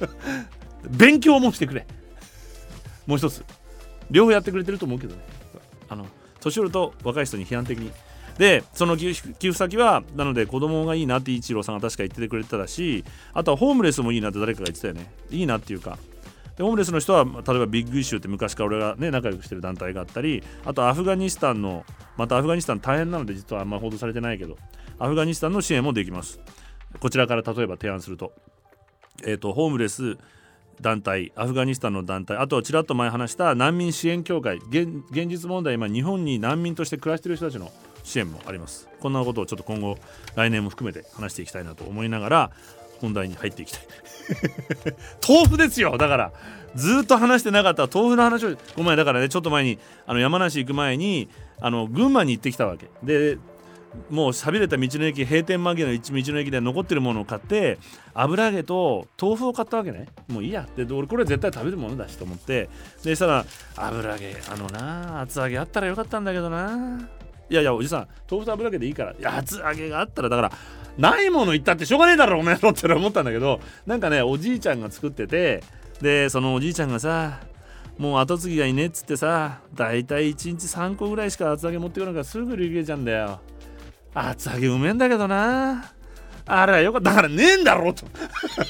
S1: [LAUGHS] 勉強もしてくれ。もう一つ。両方やってくれてると思うけどね。あの年寄ると若い人に批判的に。でその寄付先はなので子供がいいなって一郎さんが確か言っててくれてたしあとはホームレスもいいなって誰かが言ってたよね。いいなっていうか。でホームレスの人は例えばビッグイシューって昔から俺がね仲良くしてる団体があったりあとアフガニスタンのまたアフガニスタン大変なので実はあんま報道されてないけどアフガニスタンの支援もできます。こちらから例えば提案するとえっ、ー、とホームレス団体アフガニスタンの団体あとちらっと前話した難民支援協会。現実問題今日本に難民として暮らしている人たちの支援もあります。こんなことをちょっと今後来年も含めて話していきたいなと思いながら本題に入っていきたい。[LAUGHS] 豆腐ですよ。だからずっと話してなかった豆腐の話をごめんだからねちょっと前にあの山梨行く前にあの群馬に行ってきたわけ。でもう寂れた道の駅閉店間際の道の駅で残ってるものを買って油揚げと豆腐を買ったわけね。もういいや。って俺これ絶対食べるものだしと思って。でしたら油揚げあのな厚揚げあったらよかったんだけどな。いやいやおじさん豆腐と油揚げでいいから。いや厚揚げがあったらだからないもの言ったってしょうがねえだろお前のって思ったんだけど。なんかねおじいちゃんが作っててでそのおじいちゃんがさもう後継ぎがいねっつってさだいたい1日3個ぐらいしか厚揚げ持ってこないからすぐ売り切れちゃうんだよ。厚揚げうめえんだけどな。あれはよかった。だからねえんだろうと。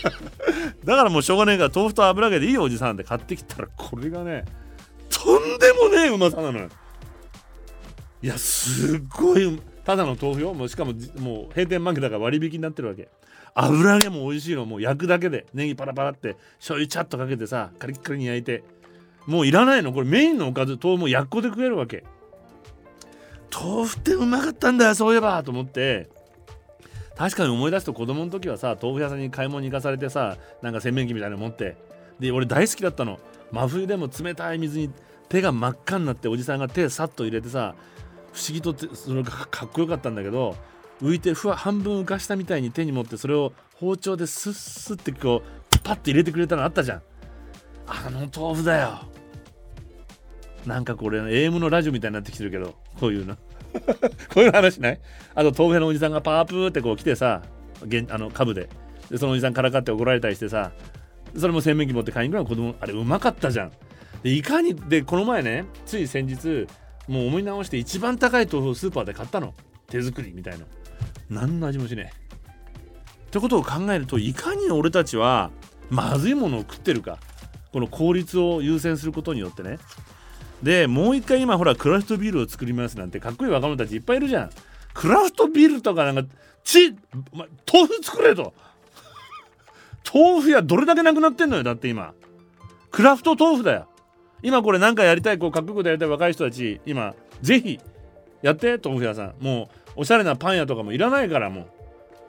S1: [LAUGHS] だからもうしょうがねえから豆腐と油揚げでいいおじさんで買ってきたら。これがねとんでもねえうまさなのよ。いやすっごいただの豆腐よ。もうしかももう閉店負けだから割引になってるわけ。油揚げも美味しいの。もう焼くだけでネギパラパラって醤油チャッとかけてさカリッカリに焼いて。もういらないの。これメインのおかず。豆腐も焼くこで食えるわけ。豆腐ってうまかったんだよそういえばと思って。確かに思い出すと子供の時はさ豆腐屋さんに買い物に行かされてさなんか洗面器みたいなの持って。で俺大好きだったの。真冬でも冷たい水に手が真っ赤になっておじさんが手さっと入れてさ不思議とそれがかっこよかったんだけど浮いてふわ半分浮かしたみたいに手に持ってそれを包丁でスッスッってこうパッて入れてくれたのあったじゃん。あの豆腐だよ。なんかこれ AM のラジオみたいになってきてるけど。こういうの。[LAUGHS] こういう話ない？あと豆腐屋のおじさんがパープーってこう来てさあの株で。でそのおじさんからかって怒られたりしてさそれも洗面器持って買いに行くの子供あれうまかったじゃん。でいかにでこの前ねつい先日もう思い直して一番高い豆腐をスーパーで買ったの。手作りみたいな。何の味もしねえ。ってことを考えるといかに俺たちはまずいものを食ってるか。この効率を優先することによってね。でもう一回今ほらクラフトビールを作りますなんてかっこいい若者たちいっぱいいるじゃん。クラフトビールとかなんかち、ま、豆腐作れと。豆腐屋どれだけなくなってんのよだって今。クラフト豆腐だよ。今これ何かやりたいこうかっこよくやりたい若い人たち今ぜひやって豆腐屋さん。もうおしゃれなパン屋とかもいらないからも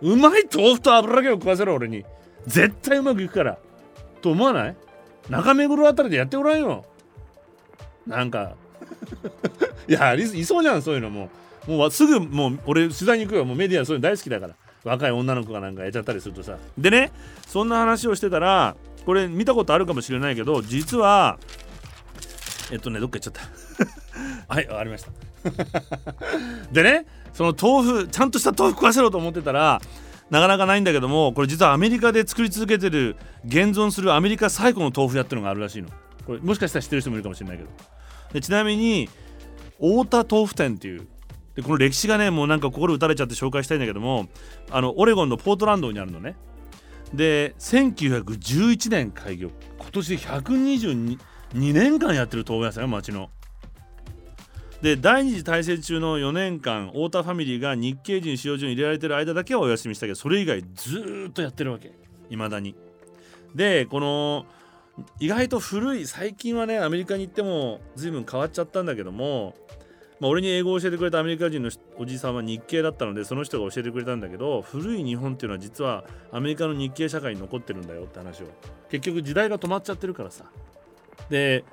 S1: う。うまい豆腐と油揚げを食わせろ俺に。絶対うまくいくから。と思わない？中目黒あたりでやってごらんよ。なんか。いやいそうじゃんそういうのも。もうすぐもう俺取材に行くよ。もうメディアそういうの大好きだから。若い女の子がなんかやっちゃったりするとさ。でねそんな話をしてたらこれ見たことあるかもしれないけど実はえっとねどっか行っちゃった。[LAUGHS] はいありました。でねその豆腐ちゃんとした豆腐食わせろと思ってたらなかなかないんだけどもこれ実はアメリカで作り続けてる現存するアメリカ最古の豆腐屋っていうのがあるらしいの。これもしかしたら知ってる人もいるかもしれないけど。でちなみに太田豆腐店っていうでこの歴史がねもうなんか心打たれちゃって紹介したいんだけどもあのオレゴンのポートランドにあるのね。で1911年開業今年122年間やってる豆腐屋さんよ町の。で第二次大戦中の4年間太田ファミリーが日系人使用所に入れられてる間だけはお休みしたけどそれ以外ずっとやってるわけ。いまだに。でこの意外と古い最近はねアメリカに行っても随分変わっちゃったんだけども、まあ、俺に英語を教えてくれたアメリカ人のおじさんは日系だったのでその人が教えてくれたんだけど古い日本っていうのは実はアメリカの日系社会に残ってるんだよって話を結局時代が止まっちゃってるからさで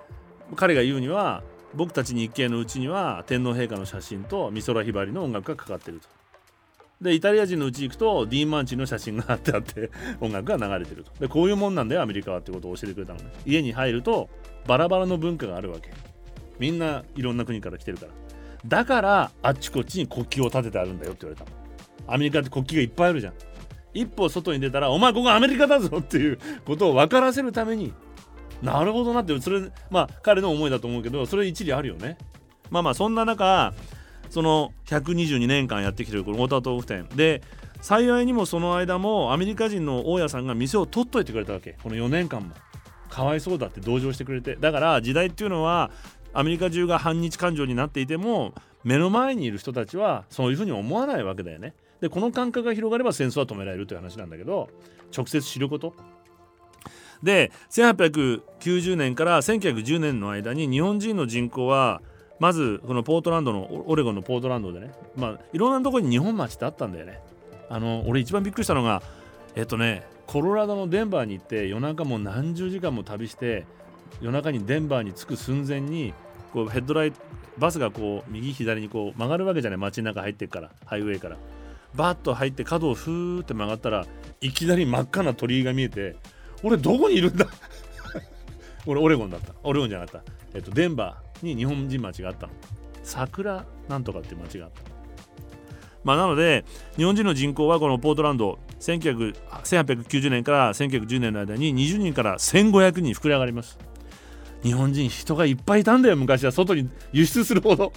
S1: 彼が言うには僕たち日系のうちには天皇陛下の写真と美空ひばりの音楽がかかってると。でイタリア人のうち行くとディーン・マンチの写真があってあって [LAUGHS] 音楽が流れてると。でこういうもんなんだよアメリカはってことを教えてくれたのね。家に入るとバラバラの文化があるわけ。みんないろんな国から来てるから。だからあっちこっちに国旗を立ててあるんだよって言われたの。アメリカって国旗がいっぱいあるじゃん。一歩外に出たらお前ここアメリカだぞっていうことを分からせるために。なるほどなってそれまあ彼の思いだと思うけどそれ一理あるよね。まあまあそんな中その122年間やってきてるこの太田豆腐店。で幸いにもその間もアメリカ人の大家さんが店を取っといてくれたわけ。この4年間も。かわいそうだって同情してくれて。だから時代っていうのはアメリカ中が反日感情になっていても目の前にいる人たちはそういうふうに思わないわけだよね。でこの感覚が広がれば戦争は止められるという話なんだけど直接知ること。で1890年から1910年の間に日本人の人口はまずこのポートランドのオレゴンのポートランドでねまあいろんなところに日本町ってあったんだよね。あの俺一番びっくりしたのがえっとねコロラドのデンバーに行って夜中もう何十時間も旅して夜中にデンバーに着く寸前にこうヘッドライトバスがこう右左にこう曲がるわけじゃない。街の中入ってっからハイウェイから。バッと入って角をふーって曲がったらいきなり真っ赤な鳥居が見えて俺どこにいるんだ？[LAUGHS] 俺オレゴンだった。オレゴンじゃなかった。えっとデンバーに日本人町があったの。桜なんとかっていう町があったの。まあなので日本人の人口はこのポートランド1890年から1910年の間に20人から1500人膨れ上がります。日本人人がいっぱいいたんだよ昔は。外に輸出するほど。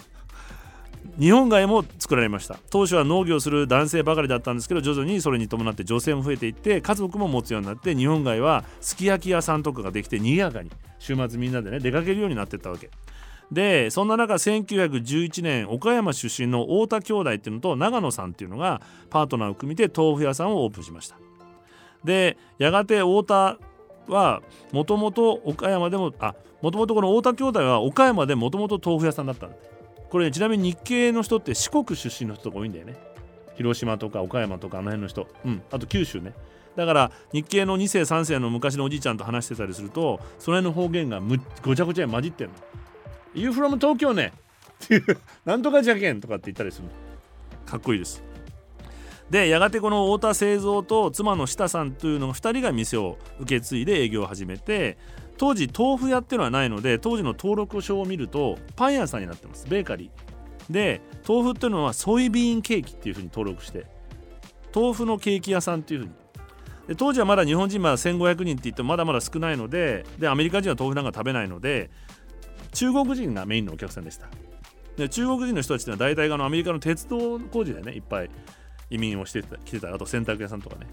S1: 日本街も作られました。当初は農業する男性ばかりだったんですけど徐々にそれに伴って女性も増えていって家族も持つようになって日本街はすき焼き屋さんとかができて賑やかに週末みんなでね出かけるようになってったわけ。でそんな中1911年岡山出身の太田兄弟っていうのと長野さんっていうのがパートナーを組みて豆腐屋さんをオープンしました。でやがて太田はもともと岡山でもあもともとこの太田兄弟は岡山でもともと豆腐屋さんだったんだこれ、ね、ちなみに日系の人って四国出身の人が多いんだよね。広島とか岡山とかあの辺の人。うん。あと九州ね。だから日系の2世3世の昔のおじいちゃんと話してたりするとその辺の方言がむごちゃごちゃに混じってんの。You from 東京ね。っていうなんとかじゃけんとかって言ったりするの。かっこいいです。でやがてこの太田製造と妻の下さんというのが2人が店を受け継いで営業を始めて当時豆腐屋っていうのはないので当時の登録書を見るとパン屋さんになってます。ベーカリー。で豆腐っていうのはソイビーンケーキっていうふうに登録して豆腐のケーキ屋さんっていうふうに。で当時はまだ日本人まだ1500人って言ってもまだまだ少ないのででアメリカ人は豆腐なんか食べないので中国人がメインのお客さんでした。で中国人の人たちっていうのは大体あのアメリカの鉄道工事でねいっぱい移民をしてきてたあと洗濯屋さんとかね。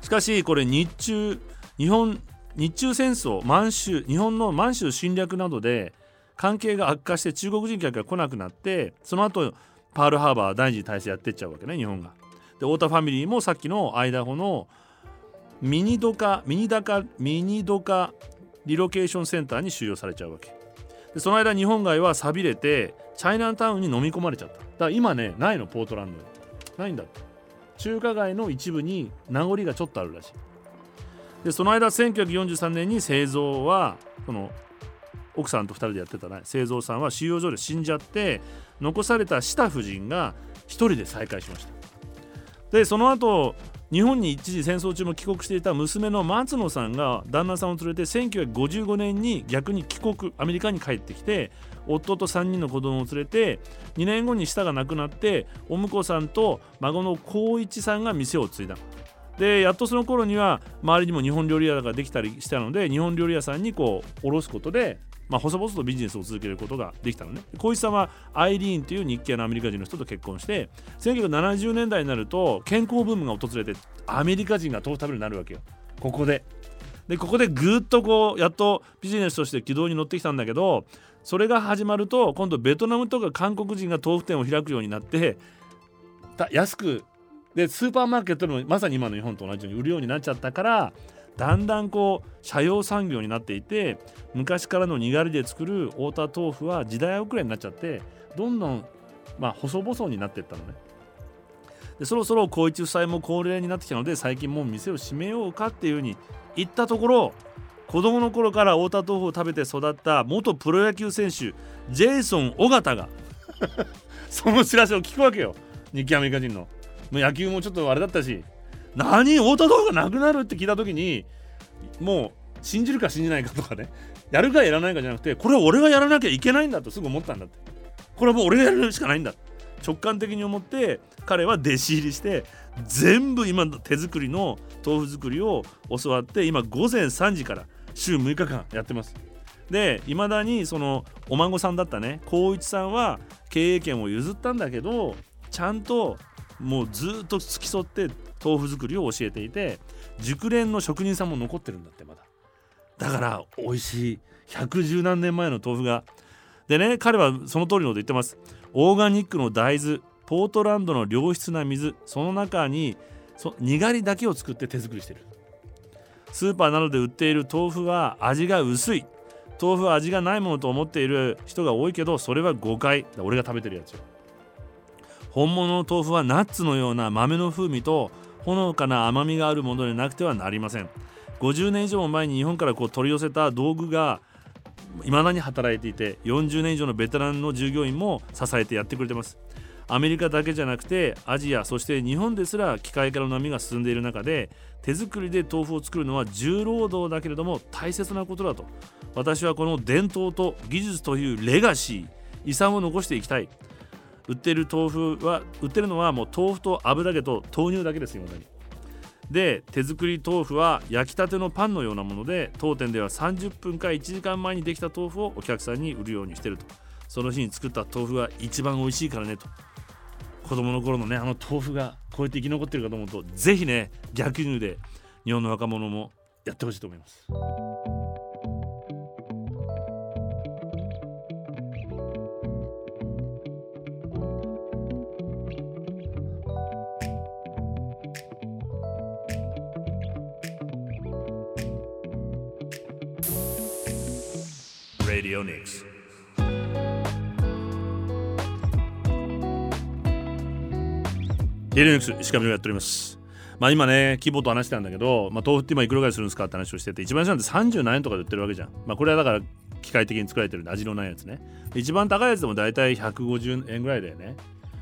S1: しかしこれ日中日本日中戦争満州日本の満州侵略などで関係が悪化して中国人客が来なくなってその後パールハーバー第二次大戦やってっちゃうわけね日本が。で太田ファミリーもさっきのアイダホのミニドカミニダカミニドカリロケーションセンターに収容されちゃうわけ。でその間日本街は寂れてチャイナタウンに飲み込まれちゃった。だから今ねないのポートランドに。ないんだって。中華街の一部に名残がちょっとあるらしい。でその間1943年に製造はその奥さんと2人でやってたね製造さんは収容所で死んじゃって残された下夫人が1人で再会しました。でその後日本に一時戦争中も帰国していた娘の松野さんが旦那さんを連れて1955年に逆に帰国アメリカに帰ってきて夫と3人の子供を連れて2年後に舌がなくなってお婿さんと孫の光一さんが店を継いだ。でやっとその頃には周りにも日本料理屋ができたりしたので日本料理屋さんにこう卸すことでまあ、細々とビジネスを続けることができたのね。小石さんはアイリーンという日系のアメリカ人の人と結婚して1970年代になると健康ブームが訪れてアメリカ人が豆腐食べるようになるわけよ。ここで。でここでぐっとこうやっとビジネスとして軌道に乗ってきたんだけどそれが始まると今度ベトナムとか韓国人が豆腐店を開くようになって安くでスーパーマーケットでもまさに今の日本と同じように売るようになっちゃったからだんだんこう社用産業になっていて昔からのにがりで作る太田豆腐は時代遅れになっちゃってどんどんまあ細々になっていったのね。でそろそろ光一夫妻も高齢になってきたので最近もう店を閉めようかっていうふうに言ったところ子供の頃から太田豆腐を食べて育った元プロ野球選手ジェイソン・尾形が [LAUGHS] その知らせを聞くわけよ。日系アメリカ人の。もう野球もちょっとあれだったし何太田豆腐がなくなるって聞いた時にもう信じるか信じないかとかねやるかやらないかじゃなくてこれは俺がやらなきゃいけないんだとすぐ思ったんだって。これはもう俺がやるしかないんだ。直感的に思って彼は弟子入りして全部今手作りの豆腐作りを教わって今午前3時から週6日間やってます。でいまだにそのお孫さんだったね光一さんは経営権を譲ったんだけどちゃんともうずっと付き添って豆腐作りを教えていて熟練の職人さんも残ってるんだってまだ。だから美味しい。110何年前の豆腐が。でね彼はその通りのこと言ってます。オーガニックの大豆ポートランドの良質な水その中にそにがりだけを作って手作りしてる。スーパーなどで売っている豆腐は味が薄い。豆腐は味がないものと思っている人が多いけどそれは誤解。俺が食べてるやつよ。本物の豆腐はナッツのような豆の風味とほのかな甘みがあるものでなくてはなりません。50年以上も前に日本からこう取り寄せた道具が未だに働いていて40年以上のベテランの従業員も支えてやってくれてます。アメリカだけじゃなくてアジアそして日本ですら機械化の波が進んでいる中で手作りで豆腐を作るのは重労働だけれども大切なことだと。私はこの伝統と技術というレガシー遺産を残していきたい。売ってる豆腐は売ってるのはもう豆腐と油揚げと豆乳だけですよに。で手作り豆腐は焼きたてのパンのようなもので当店では30分か1時間前にできた豆腐をお客さんに売るようにしてると。その日に作った豆腐が一番美味しいからねと。子供の頃のねあの豆腐がこうやって生き残ってるかと思うとぜひね逆輸入で日本の若者もやってほしいと思います。Radio Nix レディオニクス石上をやっております。まあ今ね規模と話してたんだけど、まあ、豆腐って今いくらぐらいするんですかって話をしてて一番安いのって37円とかで売ってるわけじゃん。まあこれはだから機械的に作られてる味のないやつね。一番高いやつでも大体150円ぐらいだよね。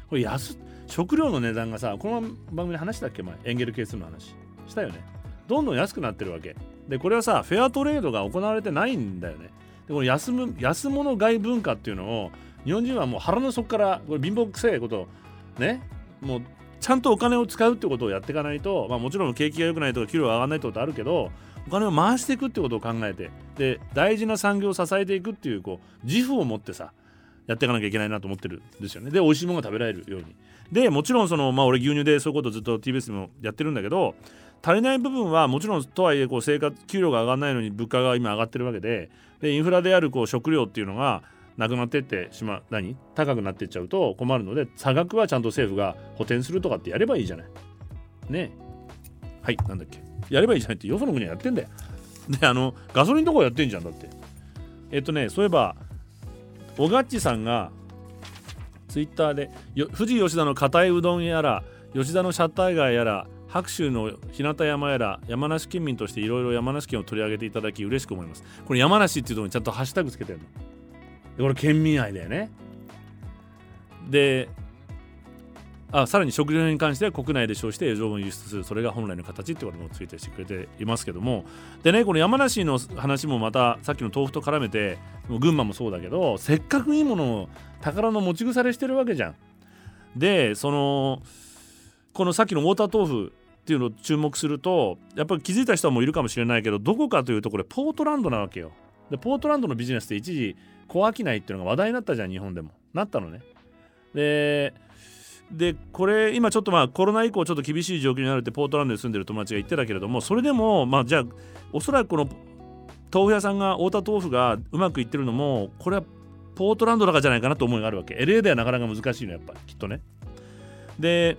S1: これ安食料の値段がさこの番組で話したっけ前？エンゲル係数の話。したよね。どんどん安くなってるわけ。でこれはさフェアトレードが行われてないんだよね。この安む安物買い文化っていうのを日本人はもう腹の底からこれ貧乏くせえことねもうちゃんとお金を使うってことをやっていかないと、まあ、もちろん景気が良くないとか給料が上がらないってことあるけどお金を回していくってことを考えてで大事な産業を支えていくっていうこう自負を持ってさやっていかなきゃいけないなと思ってるんですよね。で美味しいものが食べられるように。でもちろんそのまあ俺牛乳でそういうことずっと TBS でもやってるんだけど足りない部分はもちろんとはいえこう生活給料が上がらないのに物価が今上がってるわけででインフラであるこう食料っていうのがなくなってってしまう何？高くなってっちゃうと困るので差額はちゃんと政府が補填するとかってやればいいじゃない。ねはいなんだっけやればいいじゃないってよその国はやってんだよ。であのガソリンとかやってんじゃんだって。えっとねそういえばおがっちさんがツイッターで富士吉田の硬いうどんやら吉田のシャッター街やら白州の日向山やら山梨県民としていろいろ山梨県を取り上げていただき嬉しく思います。これ山梨っていうところにちゃんとハッシュタグつけてるの。これ県民愛だよね。であさらに食料に関しては国内で消費して余剰分輸出する。それが本来の形ってこともツイートしてくれていますけども。でねこの山梨の話もまたさっきの豆腐と絡めて群馬もそうだけどせっかくいいものを宝の持ち腐れしてるわけじゃん。でそのこのさっきのウォーター豆腐っていうのを注目するとやっぱり気づいた人もいるかもしれないけどどこかというとこれポートランドなわけよ。でポートランドのビジネスって一時小商いっていうのが話題になったじゃん日本でも。なったのね。ででこれ今ちょっとまあコロナ以降ちょっと厳しい状況になるってポートランドに住んでる友達が言ってたけれどもそれでもまあじゃあおそらくこの豆腐屋さんが太田豆腐がうまくいってるのもこれはポートランドだからじゃないかなと思いがあるわけ LA ではなかなか難しいのやっぱりきっとねで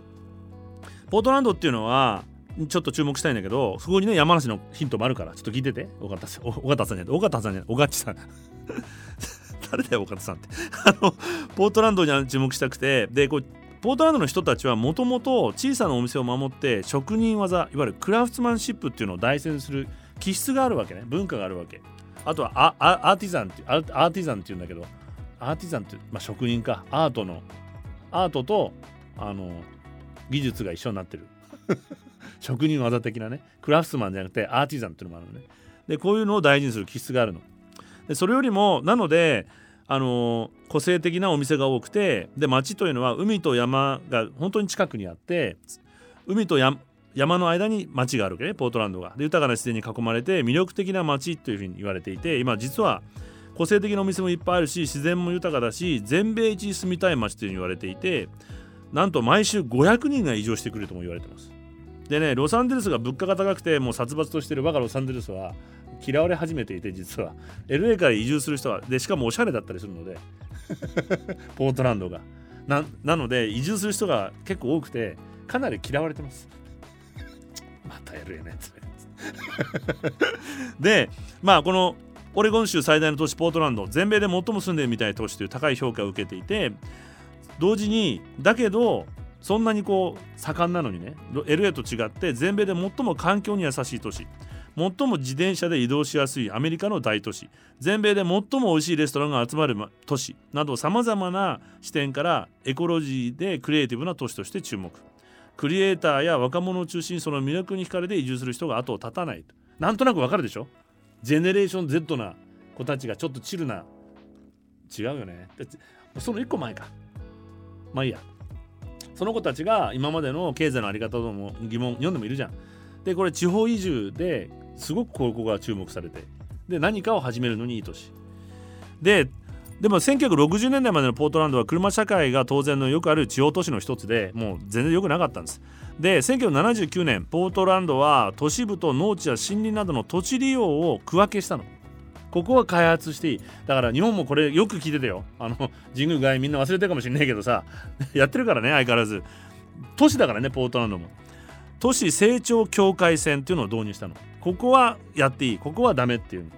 S1: ポートランドっていうのはちょっと注目したいんだけどそこにね山梨のヒントもあるからちょっと聞いてて。尾形さん尾形さんじゃない。尾形さんじゃない。尾形さん。[LAUGHS] 誰だよ尾形さんって。[LAUGHS] あのポートランドに注目したくて。でこうポートランドの人たちはもともと小さなお店を守って職人技いわゆるクラフトマンシップっていうのを大切にする気質があるわけね。文化があるわけ。あとはアアーティザンってアーティザンっていうんだけどアーティザンって、まあ、職人か。アートの。アートとあの技術が一緒になってる。[LAUGHS] 職人技的なねクラフトマンじゃなくてアーティザンっていうのもあるのね。でこういうのを大事にする気質があるの。でそれよりもなのであの個性的なお店が多くてで町というのは海と山が本当に近くにあって海と山の間に町があるわけねポートランドが。で豊かな自然に囲まれて魅力的な町というふうに言われていて今実は個性的なお店もいっぱいあるし自然も豊かだし全米一に住みたい町というふうに言われていてなんと毎週500人が移住してくるとも言われてます。でねロサンゼルスが物価が高くてもう殺伐としてる我がロサンゼルスは嫌われ始めていて実は。LA から移住する人はでしかもおしゃれだったりするので [LAUGHS] ポートランドが。ななので移住する人が結構多くてかなり嫌われてます。また LA のやつ [LAUGHS] でまあこのオレゴン州最大の都市ポートランド全米で最も住んでるみたいな都市という高い評価を受けていて同時にだけどそんなにこう盛んなのにね LA と違って全米で最も環境に優しい都市最も自転車で移動しやすいアメリカの大都市全米で最も美味しいレストランが集まる都市などさまざまな視点からエコロジーでクリエイティブな都市として注目。クリエイターや若者を中心にその魅力に惹かれて移住する人が後を絶たないなんとなくわかるでしょ？ジェネレーション Z な子たちがちょっとチルな。違うよね。その1個前か。まあいいや。その子たちが今までの経済の在り方とも疑問読んでもいるじゃん。でこれ地方移住ですごくここが注目されて。で何かを始めるのにいい年。ででも1960年代までのポートランドは車社会が当然のよくある地方都市の一つでもう全然良くなかったんです。で1979年ポートランドは都市部と農地や森林などの土地利用を区分けしたの。ここは開発していい。だから日本もこれよく聞いててよ。あの神宮外みんな忘れてるかもしれないけどさ。[LAUGHS] やってるからね相変わらず。都市だからねポートランドも。都市成長境界線っていうのを導入したの。ここはやっていい。ここはダメっていう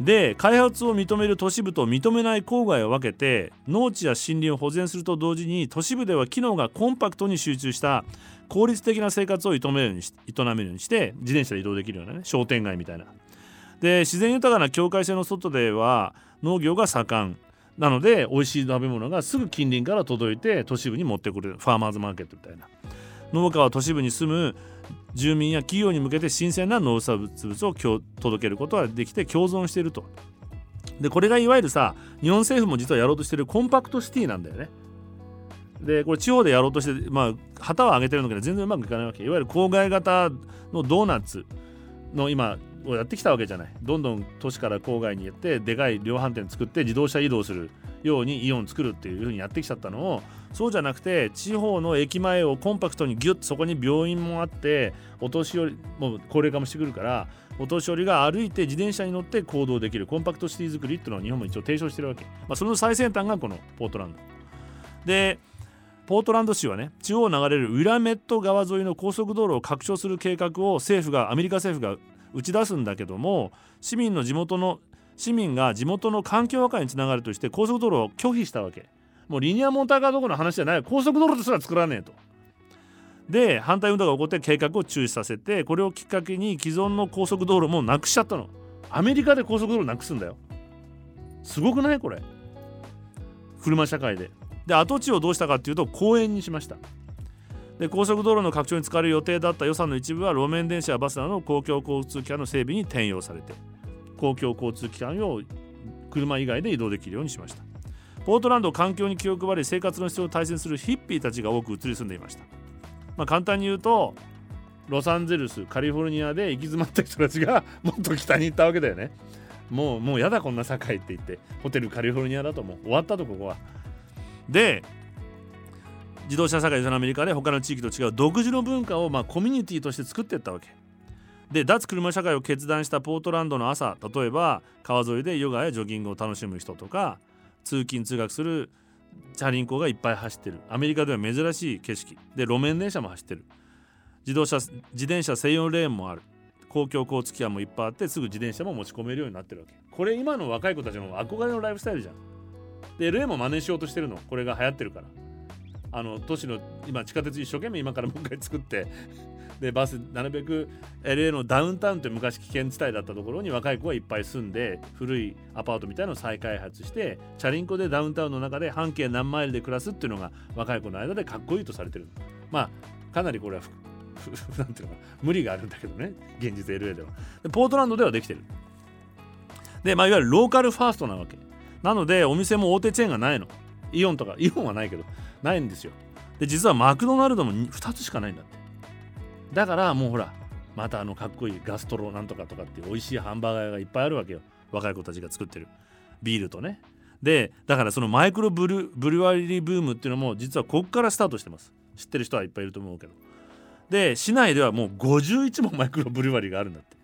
S1: で開発を認める都市部と認めない郊外を分けて農地や森林を保全すると同時に都市部では機能がコンパクトに集中した効率的な生活を営めるようにし営めるようにして自転車で移動できるようなね商店街みたいな。で自然豊かな境界線の外では農業が盛んなので美味しい食べ物がすぐ近隣から届いて都市部に持ってくるファーマーズマーケットみたいな農家は都市部に住む住民や企業に向けて新鮮な農産物を届けることができて共存していると。でこれがいわゆるさ日本政府も実はやろうとしてるコンパクトシティなんだよね。でこれ地方でやろうとしてまあ旗は上げてるんだけど全然うまくいかないわけいわゆる郊外型のドーナツの今をやってきたわけじゃない。どんどん都市から郊外に行ってでかい量販店作って自動車移動するようにイオン作るっていう風にやってきちゃったのをそうじゃなくて地方の駅前をコンパクトにギュッとそこに病院もあってお年寄りも高齢化もしてくるからお年寄りが歩いて自転車に乗って行動できるコンパクトシティ作りっていうのを日本も一応提唱してるわけ、まあ、その最先端がこのポートランド。でポートランド市はね中央を流れるウィラメット川沿いの高速道路を拡張する計画を政府がアメリカ政府が打ち出すんだけども市民の地元の市民が地元の環境破壊につながるとして高速道路を拒否したわけ。もうリニアモーターカーどころの話じゃない。高速道路ですら作らねえと。で反対運動が起こって計画を中止させてこれをきっかけに既存の高速道路もなくしちゃったの。アメリカで高速道路なくすんだよ。すごくない？これ。車社会で。で跡地をどうしたかっていうと公園にしました。で高速道路の拡張に使われる予定だった予算の一部は路面電車やバスなどの公共交通機関の整備に転用されて公共交通機関を車以外で移動できるようにしました。ポートランド環境に気を配り生活の質を対戦するヒッピーたちが多く移り住んでいました、まあ、簡単に言うとロサンゼルスカリフォルニアで行き詰まった人たちがもっと北に行ったわけだよね。もうもうやだこんな境って言ってホテルカリフォルニアだともう終わったとここは。で自動車社会そのアメリカで他の地域と違う独自の文化をまあコミュニティとして作っていったわけ。で脱車社会を決断したポートランドの朝例えば川沿いでヨガやジョギングを楽しむ人とか通勤通学するチャリンコがいっぱい走ってる。アメリカでは珍しい景色。で路面電車も走ってる。自動車自転車専用レーンもある。公共交通機関もいっぱいあってすぐ自転車も持ち込めるようになってるわけ。これ今の若い子たちの憧れのライフスタイルじゃん。で LA も真似しようとしてるの。これが流行ってるから。あの都市の今地下鉄一生懸命今からもう一回作って [LAUGHS] でバスなるべく LA のダウンタウンって昔危険地帯だったところに若い子がいっぱい住んで古いアパートみたいなのを再開発してチャリンコでダウンタウンの中で半径何マイルで暮らすっていうのが若い子の間でかっこいいとされてる。まあかなりこれは [LAUGHS] なんていうか無理があるんだけどね現実 LA では。でポートランドではできてる。で、まあ、いわゆるローカルファーストなわけ。なのでお店も大手チェーンがないの。イオンとかイオンはないけどないんですよ。で実はマクドナルドも2つしかないんだって。だからもうほらまたあのかっこいいガストロなんとかとかっていう美味しいハンバーガーがいっぱいあるわけよ。若い子たちが作ってる。ビールとね。でだからそのマイクロブルブルワリーブームっていうのも実はここからスタートしてます。知ってる人はいっぱいいると思うけど。で市内ではもう51もマイクロブルワリーがあるんだって。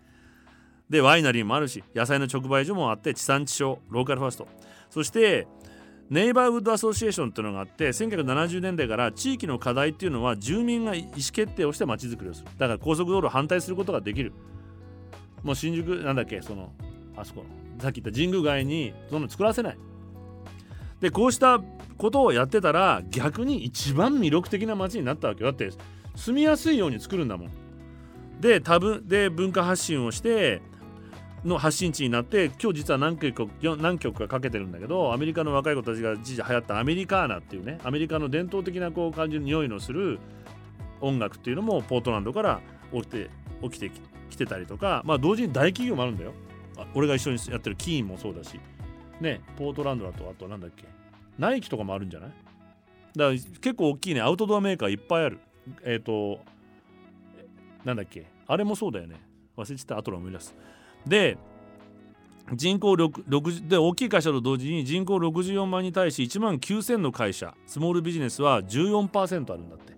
S1: でワイナリーもあるし野菜の直売所もあって地産地消ローカルファースト。そしてネイバーウッドアソシエーションっていうのがあって1970年代から地域の課題っていうのは住民が意思決定をして街づくりをする。だから高速道路反対することができる。もう新宿なんだっけそのあそこさっき言った神宮外にその作らせない。でこうしたことをやってたら逆に一番魅力的な街になったわけだって住みやすいように作るんだもん。で多分で文化発信をしての発信地になって今日実は何曲何曲かかけてるんだけどアメリカの若い子たちが一時流行ったアメリカーナっていうねアメリカの伝統的なこう感じの匂いのする音楽っていうのもポートランドから起きて起きてきてたりとかまあ同時に大企業もあるんだよ。俺が一緒にやってるキーンもそうだし。ねポートランドだとあとなんだっけ？ナイキとかもあるんじゃない？だから結構大きいねアウトドアメーカーいっぱいある。えっ、ー、となんだっけ？あれもそうだよね。忘れてた。後で思い出す。で人口 6, で大きい会社と同時に人口64万に対し1万9000の会社スモールビジネスは14%あるんだって。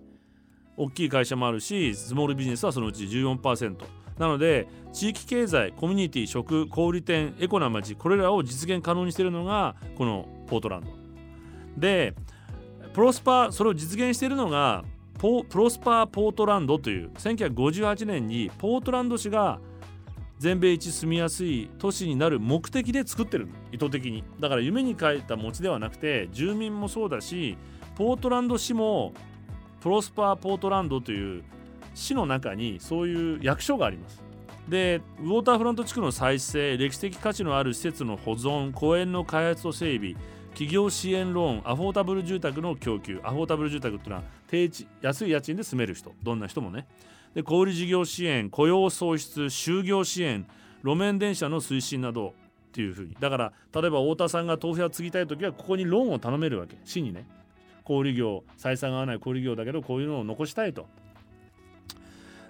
S1: 大きい会社もあるしスモールビジネスはそのうち14%なので地域経済コミュニティ食小売店エコな街これらを実現可能にしているのがこのポートランド。でプロスパーそれを実現しているのがプロスパーポートランドという1958年にポートランド市が全米一住みやすい都市になる目的で作ってる意図的に。だから夢に書いた餅ではなくて住民もそうだしポートランド市もプロスパーポートランドという市の中にそういう役所があります。でウォーターフロント地区の再生歴史的価値のある施設の保存公園の開発と整備企業支援ローンアフォータブル住宅の供給アフォータブル住宅っていうのは低地安い家賃で住める人どんな人もね。で小売事業支援雇用創出就業支援路面電車の推進などっていうふうに。だから例えば太田さんが豆腐屋継ぎたい時はここにローンを頼めるわけ。市にね。小売業採算が合わない小売業だけどこういうのを残したいと。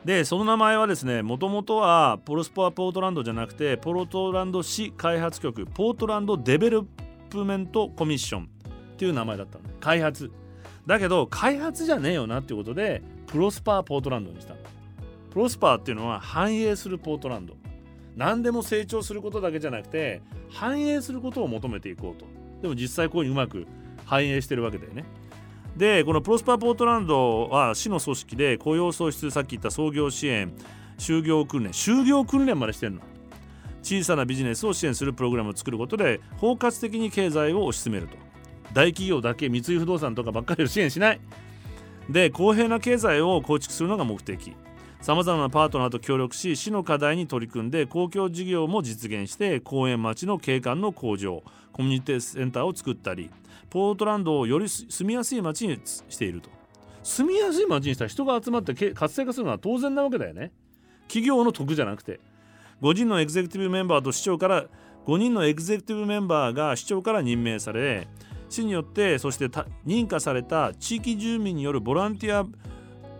S1: でその名前はですねもともとはポロスポアポートランドじゃなくてポートランド市開発局ポートランドデベロップメントコミッションっていう名前だったの。開発。だけど開発じゃねえよなっていうことでプロスパーポートランドにしたプロスパーっていうのは繁栄するポートランド。何でも成長することだけじゃなくて繁栄することを求めていこうと。でも実際こういううまく繁栄してるわけだよね。でこのプロスパーポートランドは市の組織で雇用創出さっき言った創業支援就業訓練就業訓練までしてるの。小さなビジネスを支援するプログラムを作ることで包括的に経済を推し進めると。大企業だけ三井不動産とかばっかりを支援しない。で公平な経済を構築するのが目的。さまざまなパートナーと協力し市の課題に取り組んで公共事業も実現して公園町の景観の向上コミュニティセンターを作ったりポートランドをより住みやすい街にしていると。住みやすい街にしたら人が集まって活性化するのは当然なわけだよね。企業の得じゃなくて。5人のエグゼクティブメンバーと市長から5人のエグゼクティブメンバーが市長から任命され市によってそして認可された地域住民によるボランティア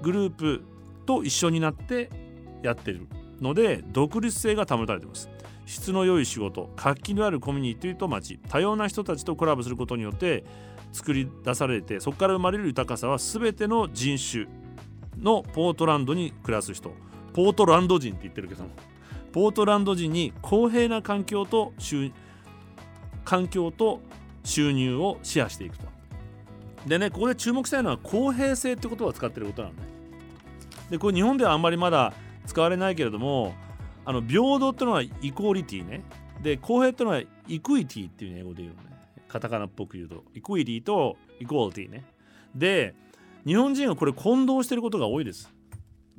S1: グループと一緒になってやってるので独立性が保たれています質の良い仕事活気のあるコミュニティと街多様な人たちとコラボすることによって作り出されてそこから生まれる豊かさは全ての人種のポートランドに暮らす人ポートランド人って言ってるけどもポートランド人に公平な環境と環境と収入をシェアしていくと。でねここで注目したいのは公平性って言葉を使ってることなんね。でこれ日本ではあんまりまだ使われないけれどもあの平等っていうのはイコーリティね。で公平ってのはイクイティっていう英語で言うのね。カタカナっぽく言うとイクイティとイコーリティね。で日本人はこれ混同してることが多いです。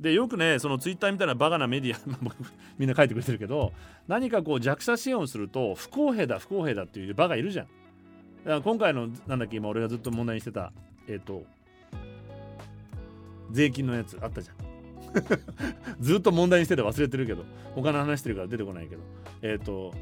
S1: でよくねそのツイッターみたいなバカなメディア [LAUGHS] みんな書いてくれてるけど何かこう弱者支援をすると不公平だ不公平だっていうバカいるじゃん。だから今回のなんだっけ今俺がずっと問題にしてたえっ、ー、と税金のやつあったじゃん。[LAUGHS] ずっと問題にしてて忘れてるけど他の話してるから出てこないけど。えっ、ー、と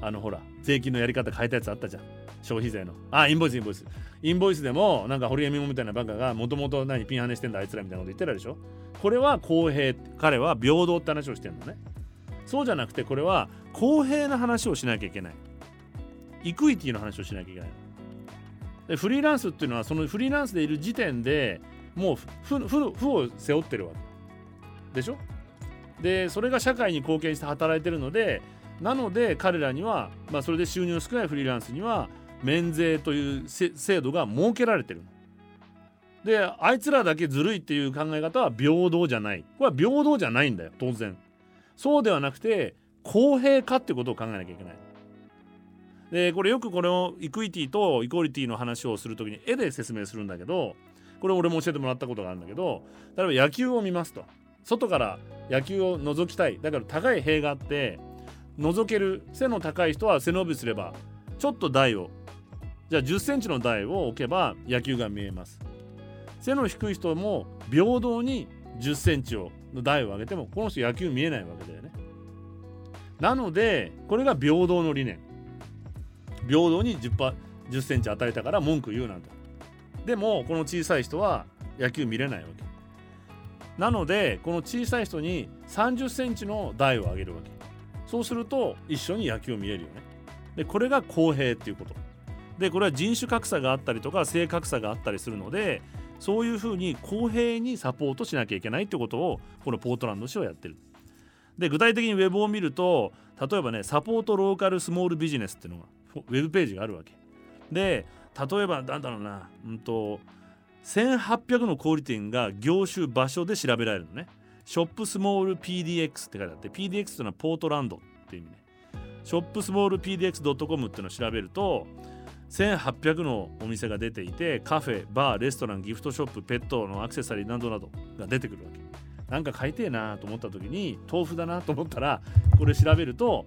S1: あのほら税金のやり方変えたやつあったじゃん。消費税の。あインボイスインボイス。インボイスでもなんか堀江美もみたいなバカがもともと何ピンハネしてんだあいつらみたいなこと言ってるでしょ。これは公平彼は平等って話をしてるのね。そうじゃなくてこれは公平な話をしなきゃいけない。イクイティの話をしなきゃいけない。でフリーランスっていうのはそのフリーランスでいる時点でもう負を背負ってるわ。けでしょ？でそれが社会に貢献して働いてるのでなので彼らには、まあ、それで収入の少ないフリーランスには免税という制度が設けられてるであいつらだけずるいっていう考え方は平等じゃない。これは平等じゃないんだよ当然。そうではなくて公平かってことを考えなきゃいけない。でこれよくこれをイクイティとイコリティの話をする時に絵で説明するんだけどこれ俺も教えてもらったことがあるんだけど例えば野球を見ますと。外から野球を覗きたい。だから高い塀があって覗ける背の高い人は背伸びすればちょっと台をじゃあ1 0センチの台を置けば野球が見えます。背の低い人も平等に1 0センチをの台を上げてもこの人野球見えないわけだよね。なのでこれが平等の理念。平等に 10, 1 0センチ与えたから文句言うなとでもこの小さい人は野球見れないわけ。なのでこの小さい人に3 0センチの台を上げるわけ。そうすると一緒に野球を見れるよね。でこれが公平っていうこと。でこれは人種格差があったりとか性格差があったりするのでそういうふうに公平にサポートしなきゃいけないってことをこのポートランド市はやってる。で具体的にウェブを見ると例えばねサポートローカルスモールビジネスっていうのがウェブページがあるわけ。で例えばなんだろうな。うんと1800の小売店が業種場所で調べられるのね。ショップスモール PDX って書いてあって PDX というのはポートランドっていう意味ね。ショップスモール PDX.com っていうのを調べると1800のお店が出ていてカフェバーレストランギフトショップペットのアクセサリーなどなどが出てくるわけ。なんか買いてえなと思った時に豆腐だなと思ったらこれ調べると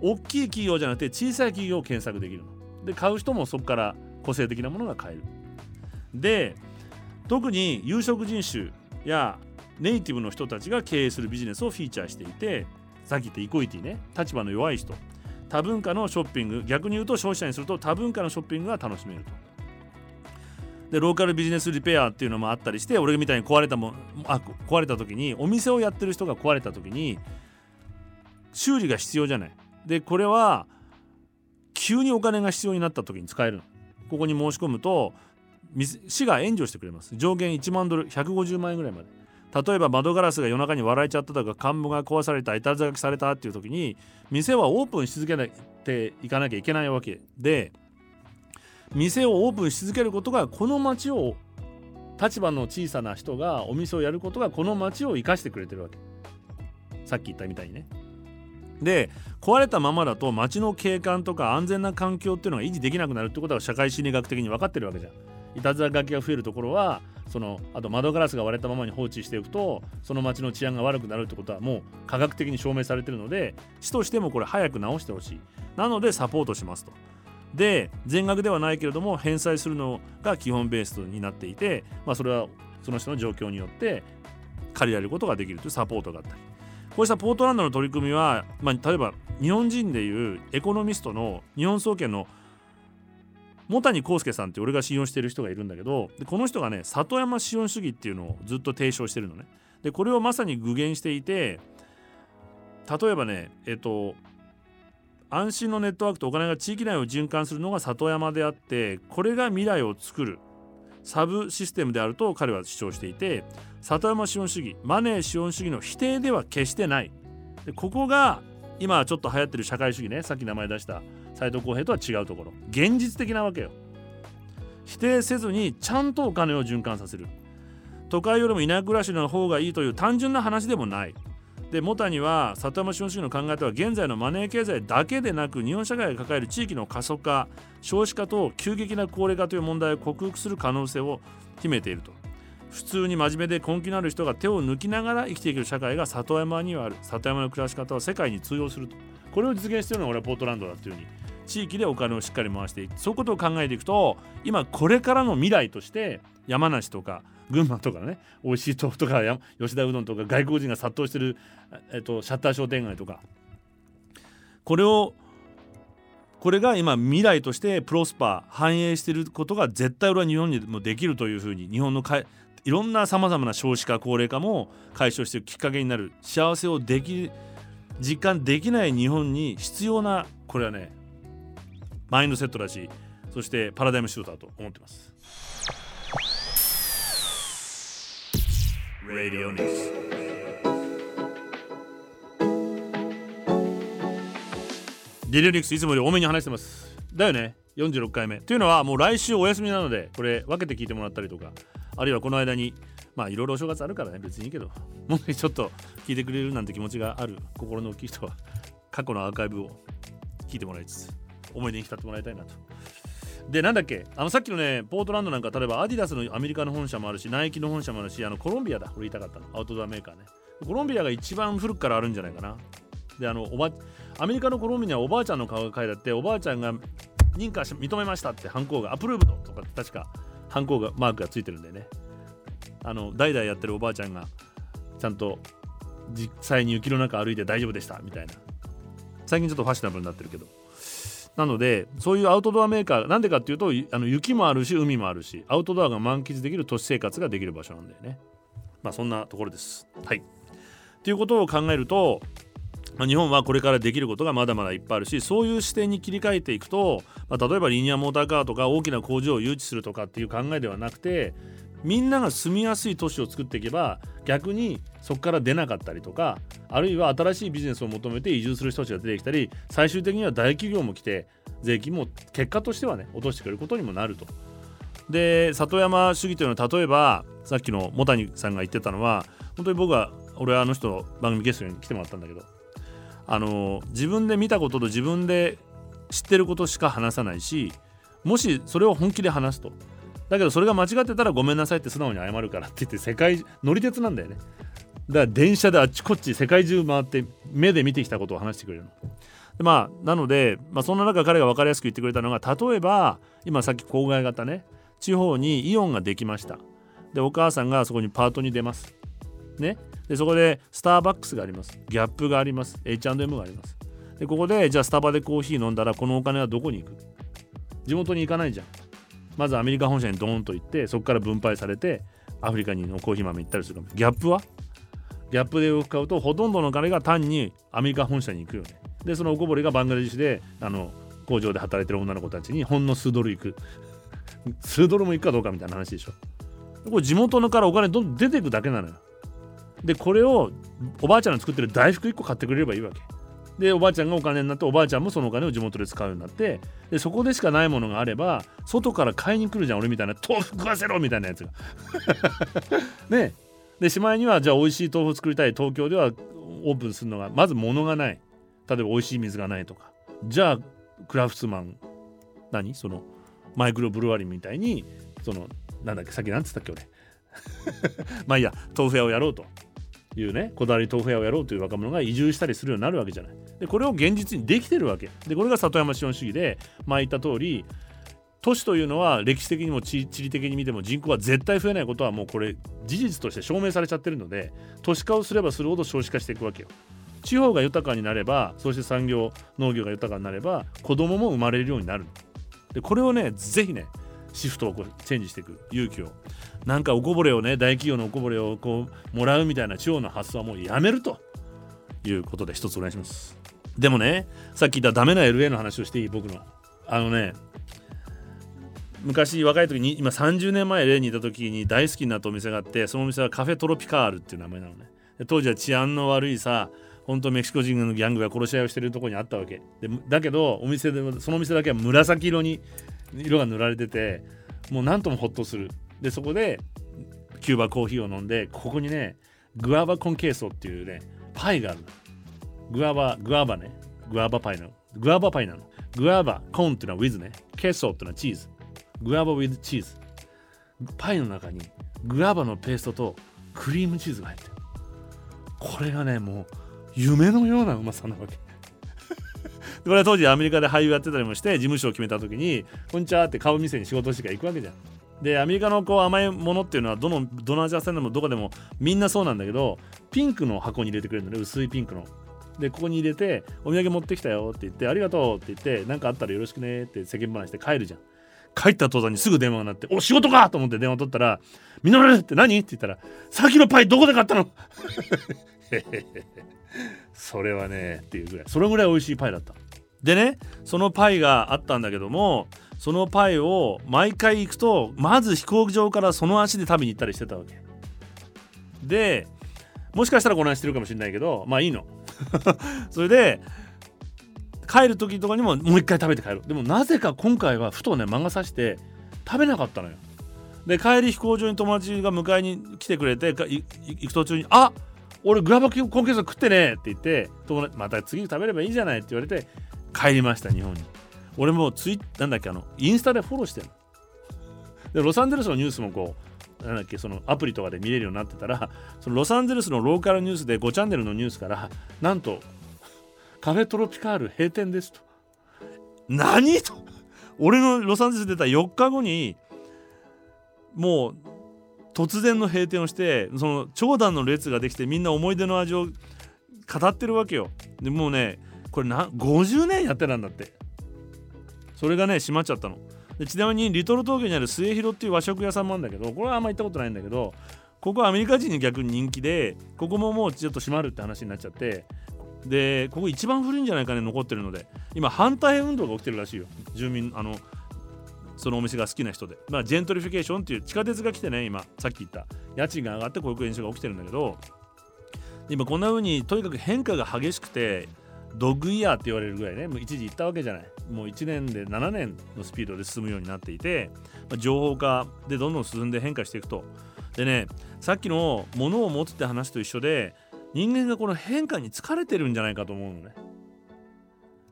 S1: 大きい企業じゃなくて小さい企業を検索できるの。で買う人もそこから個性的なものが買えるで特に有色人種やネイティブの人たちが経営するビジネスをフィーチャーしていてさっき言ったイコイティね立場の弱い人多文化のショッピング逆に言うと消費者にすると多文化のショッピングが楽しめると。でローカルビジネスリペアっていうのもあったりして俺みたいに壊れたもあ壊れた時にお店をやってる人が壊れた時に修理が必要じゃない。でこれは急にお金が必要になった時に使えるここに申し込むと市が援助してくれます。上限1万ドル150万円ぐらいまで。例えば窓ガラスが夜中に割られちゃったとか看板が壊されたいたずらされたっていう時に店はオープンし続けていかなきゃいけないわけで店をオープンし続けることがこの町を立場の小さな人がお店をやることがこの町を生かしてくれてるわけ。さっき言ったみたいにね。で壊れたままだと街の景観とか安全な環境っていうのが維持できなくなるってことは社会心理学的に分かってるわけじゃん。いたずら書きが増えるところはそのあと窓ガラスが割れたままに放置しておくとその街の治安が悪くなるってことはもう科学的に証明されてるので市としてもこれ早く直してほしい。なのでサポートしますと。で全額ではないけれども返済するのが基本ベースになっていて、まあ、それはその人の状況によって借りられることができるというサポートがあったり。こうしたポートランドの取り組みは、まあ、例えば日本人でいうエコノミストの日本総研の茂谷幸介さんって俺が信用してる人がいるんだけどでこの人がね里山資本主義っていうのをずっと提唱してるのね。でこれをまさに具現していて例えばねえっと安心のネットワークとお金が地域内を循環するのが里山であってこれが未来を作る。サブシステムであると彼は主張していて里山資本主義マネー資本主義の否定では決してない。でここが今ちょっと流行ってる社会主義ねさっき名前出した斎藤浩平とは違うところ。現実的なわけよ。否定せずにちゃんとお金を循環させる。都会よりも田舎暮らしの方がいいという単純な話でもない。でモタには里山資本主義の考え方は現在のマネー経済だけでなく日本社会が抱える地域の過疎化少子化と急激な高齢化という問題を克服する可能性を秘めていると。普通に真面目で根気のある人が手を抜きながら生きていける社会が里山にはある。里山の暮らし方は世界に通用すると。これを実現しているのが俺はポートランドだというふうに地域でお金をしっかり回していく。そういうことを考えていくと今これからの未来として山梨とか群馬とかね美味しい豆腐とか吉田うどんとか外国人が殺到してる、えっと、シャッター商店街とかこれをこれが今未来としてプロスパー反映していることが絶対俺は日本にもできるというふうに日本のかいいろんなさまざまな少子化高齢化も解消していくきっかけになる幸せをでき実感できない日本に必要なこれはねマインドセットだしそしてパラダイムシュートだと思ってます。Radio News ディリオニクスいつもより多めに話してます。だよね。46回目。というのはもう来週お休みなのでこれ分けて聞いてもらったりとかあるいはこの間にまあいろいろお正月あるからね。別にいいけどもしちょっと聞いてくれるなんて気持ちがある心の大きい人は過去のアーカイブを聞いてもらいつつ思い出に浸ってもらいたいなと。でなんだっけ？あのさっきのねポートランドなんか例えばアディダスのアメリカの本社もあるしナイキの本社もあるしあのコロンビアだ。俺言いたかったの。アウトドアメーカーね。コロンビアが一番古くからあるんじゃないかな。であのおばアメリカのコロンビアはおばあちゃんの顔が書いてあっておばあちゃんが認可し認めましたってハンコがアプローブドとか確かハンコがマークがついてるんでね。あの代々やってるおばあちゃんがちゃんと実際に雪の中歩いて大丈夫でしたみたいな。最近ちょっとファッショナブルになってるけど。なのでそういうアウトドアメーカーなんでかっていうとあの雪もあるし海もあるしアウトドアが満喫できる都市生活ができる場所なんだよね。まあそんなところです。はい。ということを考えると、まあ、日本はこれからできることがまだまだいっぱいあるしそういう視点に切り替えていくと、まあ、例えばリニアモーターカーとか大きな工場を誘致するとかっていう考えではなくてみんなが住みやすい都市を作っていけば逆にそこから出なかったりとかあるいは新しいビジネスを求めて移住する人たちが出てきたり最終的には大企業も来て税金も結果としてはね落としてくれることにもなると。で里山主義というのは例えばさっきの茂谷さんが言ってたのは本当に僕は俺はあの人番組ゲストに来てもらったんだけどあの自分で見たことと自分で知ってることしか話さないしもしそれを本気で話すとだけどそれが間違ってたらごめんなさいって素直に謝るからって言って世界乗り鉄なんだよね。だから電車であっちこっち世界中回って目で見てきたことを話してくれるの。でまあなので、まあ、そんな中彼が分かりやすく言ってくれたのが例えば今さっき郊外型ね地方にイオンができました。でお母さんがそこにパートに出ます。ね。でそこでスターバックスがあります。ギャップがあります。H&M があります。でここでじゃあスタバでコーヒー飲んだらこのお金はどこに行く？地元に行かないじゃん。まずアメリカ本社にドーンと行ってそこから分配されてアフリカにのコーヒー豆行ったりするギャップは？ギャップで買うとほとんどの金が単にアメリカ本社に行くよね。でそのおこぼれがバングラデシュであの工場で働いてる女の子たちにほんの数ドルいく。数ドルもいくかどうかみたいな話でしょ。これ地元のからお金どんどん出ていくだけなのよ。でこれをおばあちゃんの作ってる大福1個買ってくれればいいわけ。でおばあちゃんがお金になっておばあちゃんもそのお金を地元で使うようになってでそこでしかないものがあれば外から買いに来るじゃん俺みたいな豆腐食わせろみたいなやつが。[LAUGHS] ね。でしまいにはじゃあ美味しい豆腐作りたい。東京ではオープンするのがまず物がない。例えば美味しい水がないとか。じゃあクラフトマン何？そのマイクロブルワリーみたいにそのなんだっけさっき何つったっけ俺。[LAUGHS] まあいいや豆腐屋をやろうというねこだわり豆腐屋をやろうという若者が移住したりするようになるわけじゃない。でこれを現実にできてるわけ。でこれが里山資本主義で前言った通り都市というのは歴史的にも地理的に見ても人口が絶対増えないことはもうこれ事実として証明されちゃってるので都市化をすればするほど少子化していくわけよ。地方が豊かになればそして産業農業が豊かになれば子供も生まれるようになる。でこれをねぜひねシフトをこうチェンジしていく勇気をなんかおこぼれをね大企業のおこぼれをこうもらうみたいな地方の発想はもうやめると。いうことで一つお願いします。でもねさっき言ったダメな LA の話をしていい？僕の。あのね昔若い時に今30年前 LA にいた時に大好きになったお店があってそのお店はカフェトロピカールっていう名前なのね。当時は治安の悪いさ本当メキシコ人のギャングが殺し合いをしてるとこにあったわけ。でだけどお店でそのお店だけは紫色に色が塗られててもう何ともホッとする。でそこでキューバコーヒーを飲んでここにねグアバコンケーソっていうねパイがあるの。グアバグアバね。グアバパイの。グアバパイなの。グアバコンっていうのは with ね。ケーソっていうのはチーズ。グアバ with チーズ。パイの中にグアバのペーストとクリームチーズが入ってる。これがねもう夢のようなうまさなわけ。[LAUGHS] これは当時アメリカで俳優やってたりもして事務所を決めた時に「こんにちは」って顔見せに仕事してから行くわけじゃん。でアメリカのこう甘いものっていうのはどのどの味屋さんでもどこでもみんなそうなんだけどピンクの箱に入れてくれるのね薄いピンクの。でここに入れて「お土産持ってきたよ」って言って「ありがとう」って言って「何かあったらよろしくね」って世間話して帰るじゃん。帰った途端にすぐ電話が鳴って「お仕事か!」と思って電話取ったら「みのるって何?」って言ったら「さっきのパイどこで買ったの?」[LAUGHS] それはねっていうぐらいそれぐらい美味しいパイだったでねそのパイがあったんだけどもそのパイを毎回行くとまず飛行場からその足で食べに行ったりしてたわけ。でもしかしたらご覧してるかもしれないけどまあいいの。[LAUGHS] それで帰る時とかにももう一回食べて帰るでもなぜか今回はふとね漫画さして食べなかったのよ。で帰り飛行場に友達が迎えに来てくれて行く途中に「あ俺グラバコンケース食ってね」って言って友達また次食べればいいじゃないって言われて帰りました日本に。俺もツイなんだっけあのインスタでフォローしてるでロサンゼルスのニュースもこうなんだっけそのアプリとかで見れるようになってたらそのロサンゼルスのローカルニュースで5チャンネルのニュースからなんとカフェトロピカール閉店ですと。何と！俺のロサンゼルス出た4日後にもう突然の閉店をしてその長蛇の列ができてみんな思い出の味を語ってるわけよ。でもうねこれな50年やってたんだって。それがね閉まっちゃったの。でちなみにリトル東京にある末広っていう和食屋さんもあるんだけどこれはあんま行ったことないんだけどここはアメリカ人に逆に人気でここももうちょっと閉まるって話になっちゃってでここ一番古いんじゃないかね残ってるので今反対運動が起きてるらしいよ。住民あのそのお店が好きな人で、まあ、ジェントリフィケーションっていう地下鉄が来てね今さっき言った。家賃が上がってこういう現象が起きてるんだけど今こんな風にとにかく変化が激しくてドッグイヤーって言われるぐらいねもう一時行ったわけじゃない。もう1年で7年のスピードで進むようになっていて、ま、情報化でどんどん進んで変化していくと。でねさっきの物を持つって話と一緒で人間がこの変化に疲れてるんじゃないかと思うのね。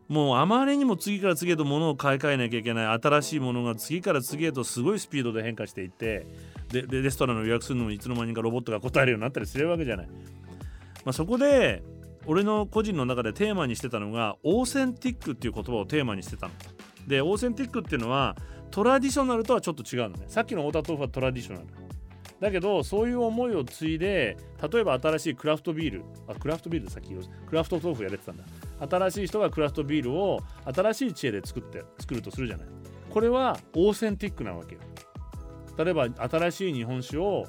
S1: もうあまりにも次から次へと物を買い替えなきゃいけない新しいものが次から次へとすごいスピードで変化していってでレストランの予約するのもいつの間にかロボットが答えるようになったりするわけじゃない、まあ、そこで俺の個人の中でテーマにしてたのがオーセンティックっていう言葉をテーマにしてたの。でオーセンティックっていうのはトラディショナルとはちょっと違うのね。さっきのオータ豆腐はトラディショナル。だけどそういう思いを継いで例えば新しいクラフトビールあクラフトビールさっきクラフト豆腐やれてたんだ新しい人がクラフトビールを新しい知恵で作って作るとするじゃないこれはオーセンティックなわけよ例えば新しい日本酒を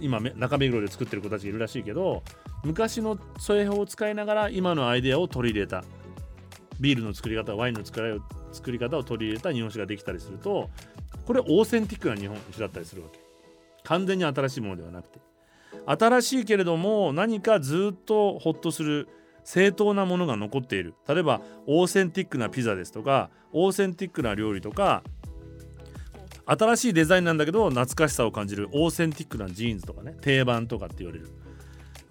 S1: 今中目黒で作ってる子たちいるらしいけど昔の製法を使いながら今のアイデアを取り入れた。ビールの作り方ワインの作り方を取り入れた日本酒ができたりするとこれオーセンティックな日本酒だったりするわけ。完全に新しいものではなくて。新しいけれども何かずっとホッとする正当なものが残っている。例えばオーセンティックなピザですとかオーセンティックな料理とか新しいデザインなんだけど懐かしさを感じるオーセンティックなジーンズとかね定番とかって言われる。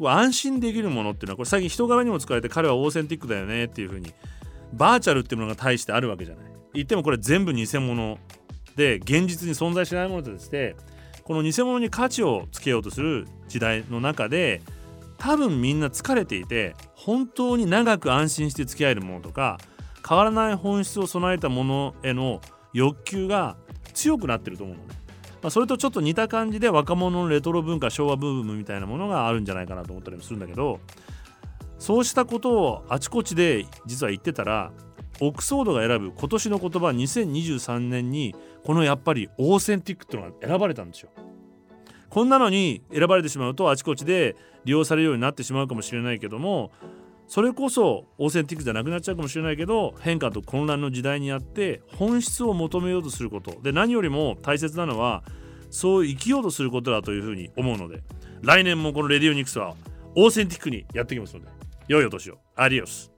S1: 安心できるものっていうのはこれ最近人柄にも使われて彼はオーセンティックだよねっていう風にバーチャルっていうものが対してあるわけじゃない言ってもこれ全部偽物で現実に存在しないものとしてこの偽物に価値をつけようとする時代の中で多分みんな疲れていて本当に長く安心して付き合えるものとか変わらない本質を備えたものへの欲求が強くなってると思うのね。まあ、それとちょっと似た感じで若者のレトロ文化昭和ブームみたいなものがあるんじゃないかなと思ったりもするんだけどそうしたことをあちこちで実は言ってたらオックスフォードが選ぶ今年の言葉2023年にこのやっぱりオーセンティックっていうのが選ばれたんですよ。こんなのに選ばれてしまうとあちこちで利用されるようになってしまうかもしれないけどもそれこそオーセンティックじゃなくなっちゃうかもしれないけど変化と混乱の時代にあって本質を求めようとすること。で何よりも大切なのはそう生きようとすることだというふうに思うので。来年もこのレディオニクスはオーセンティックにやっていきますので。良いお年を。アディオス。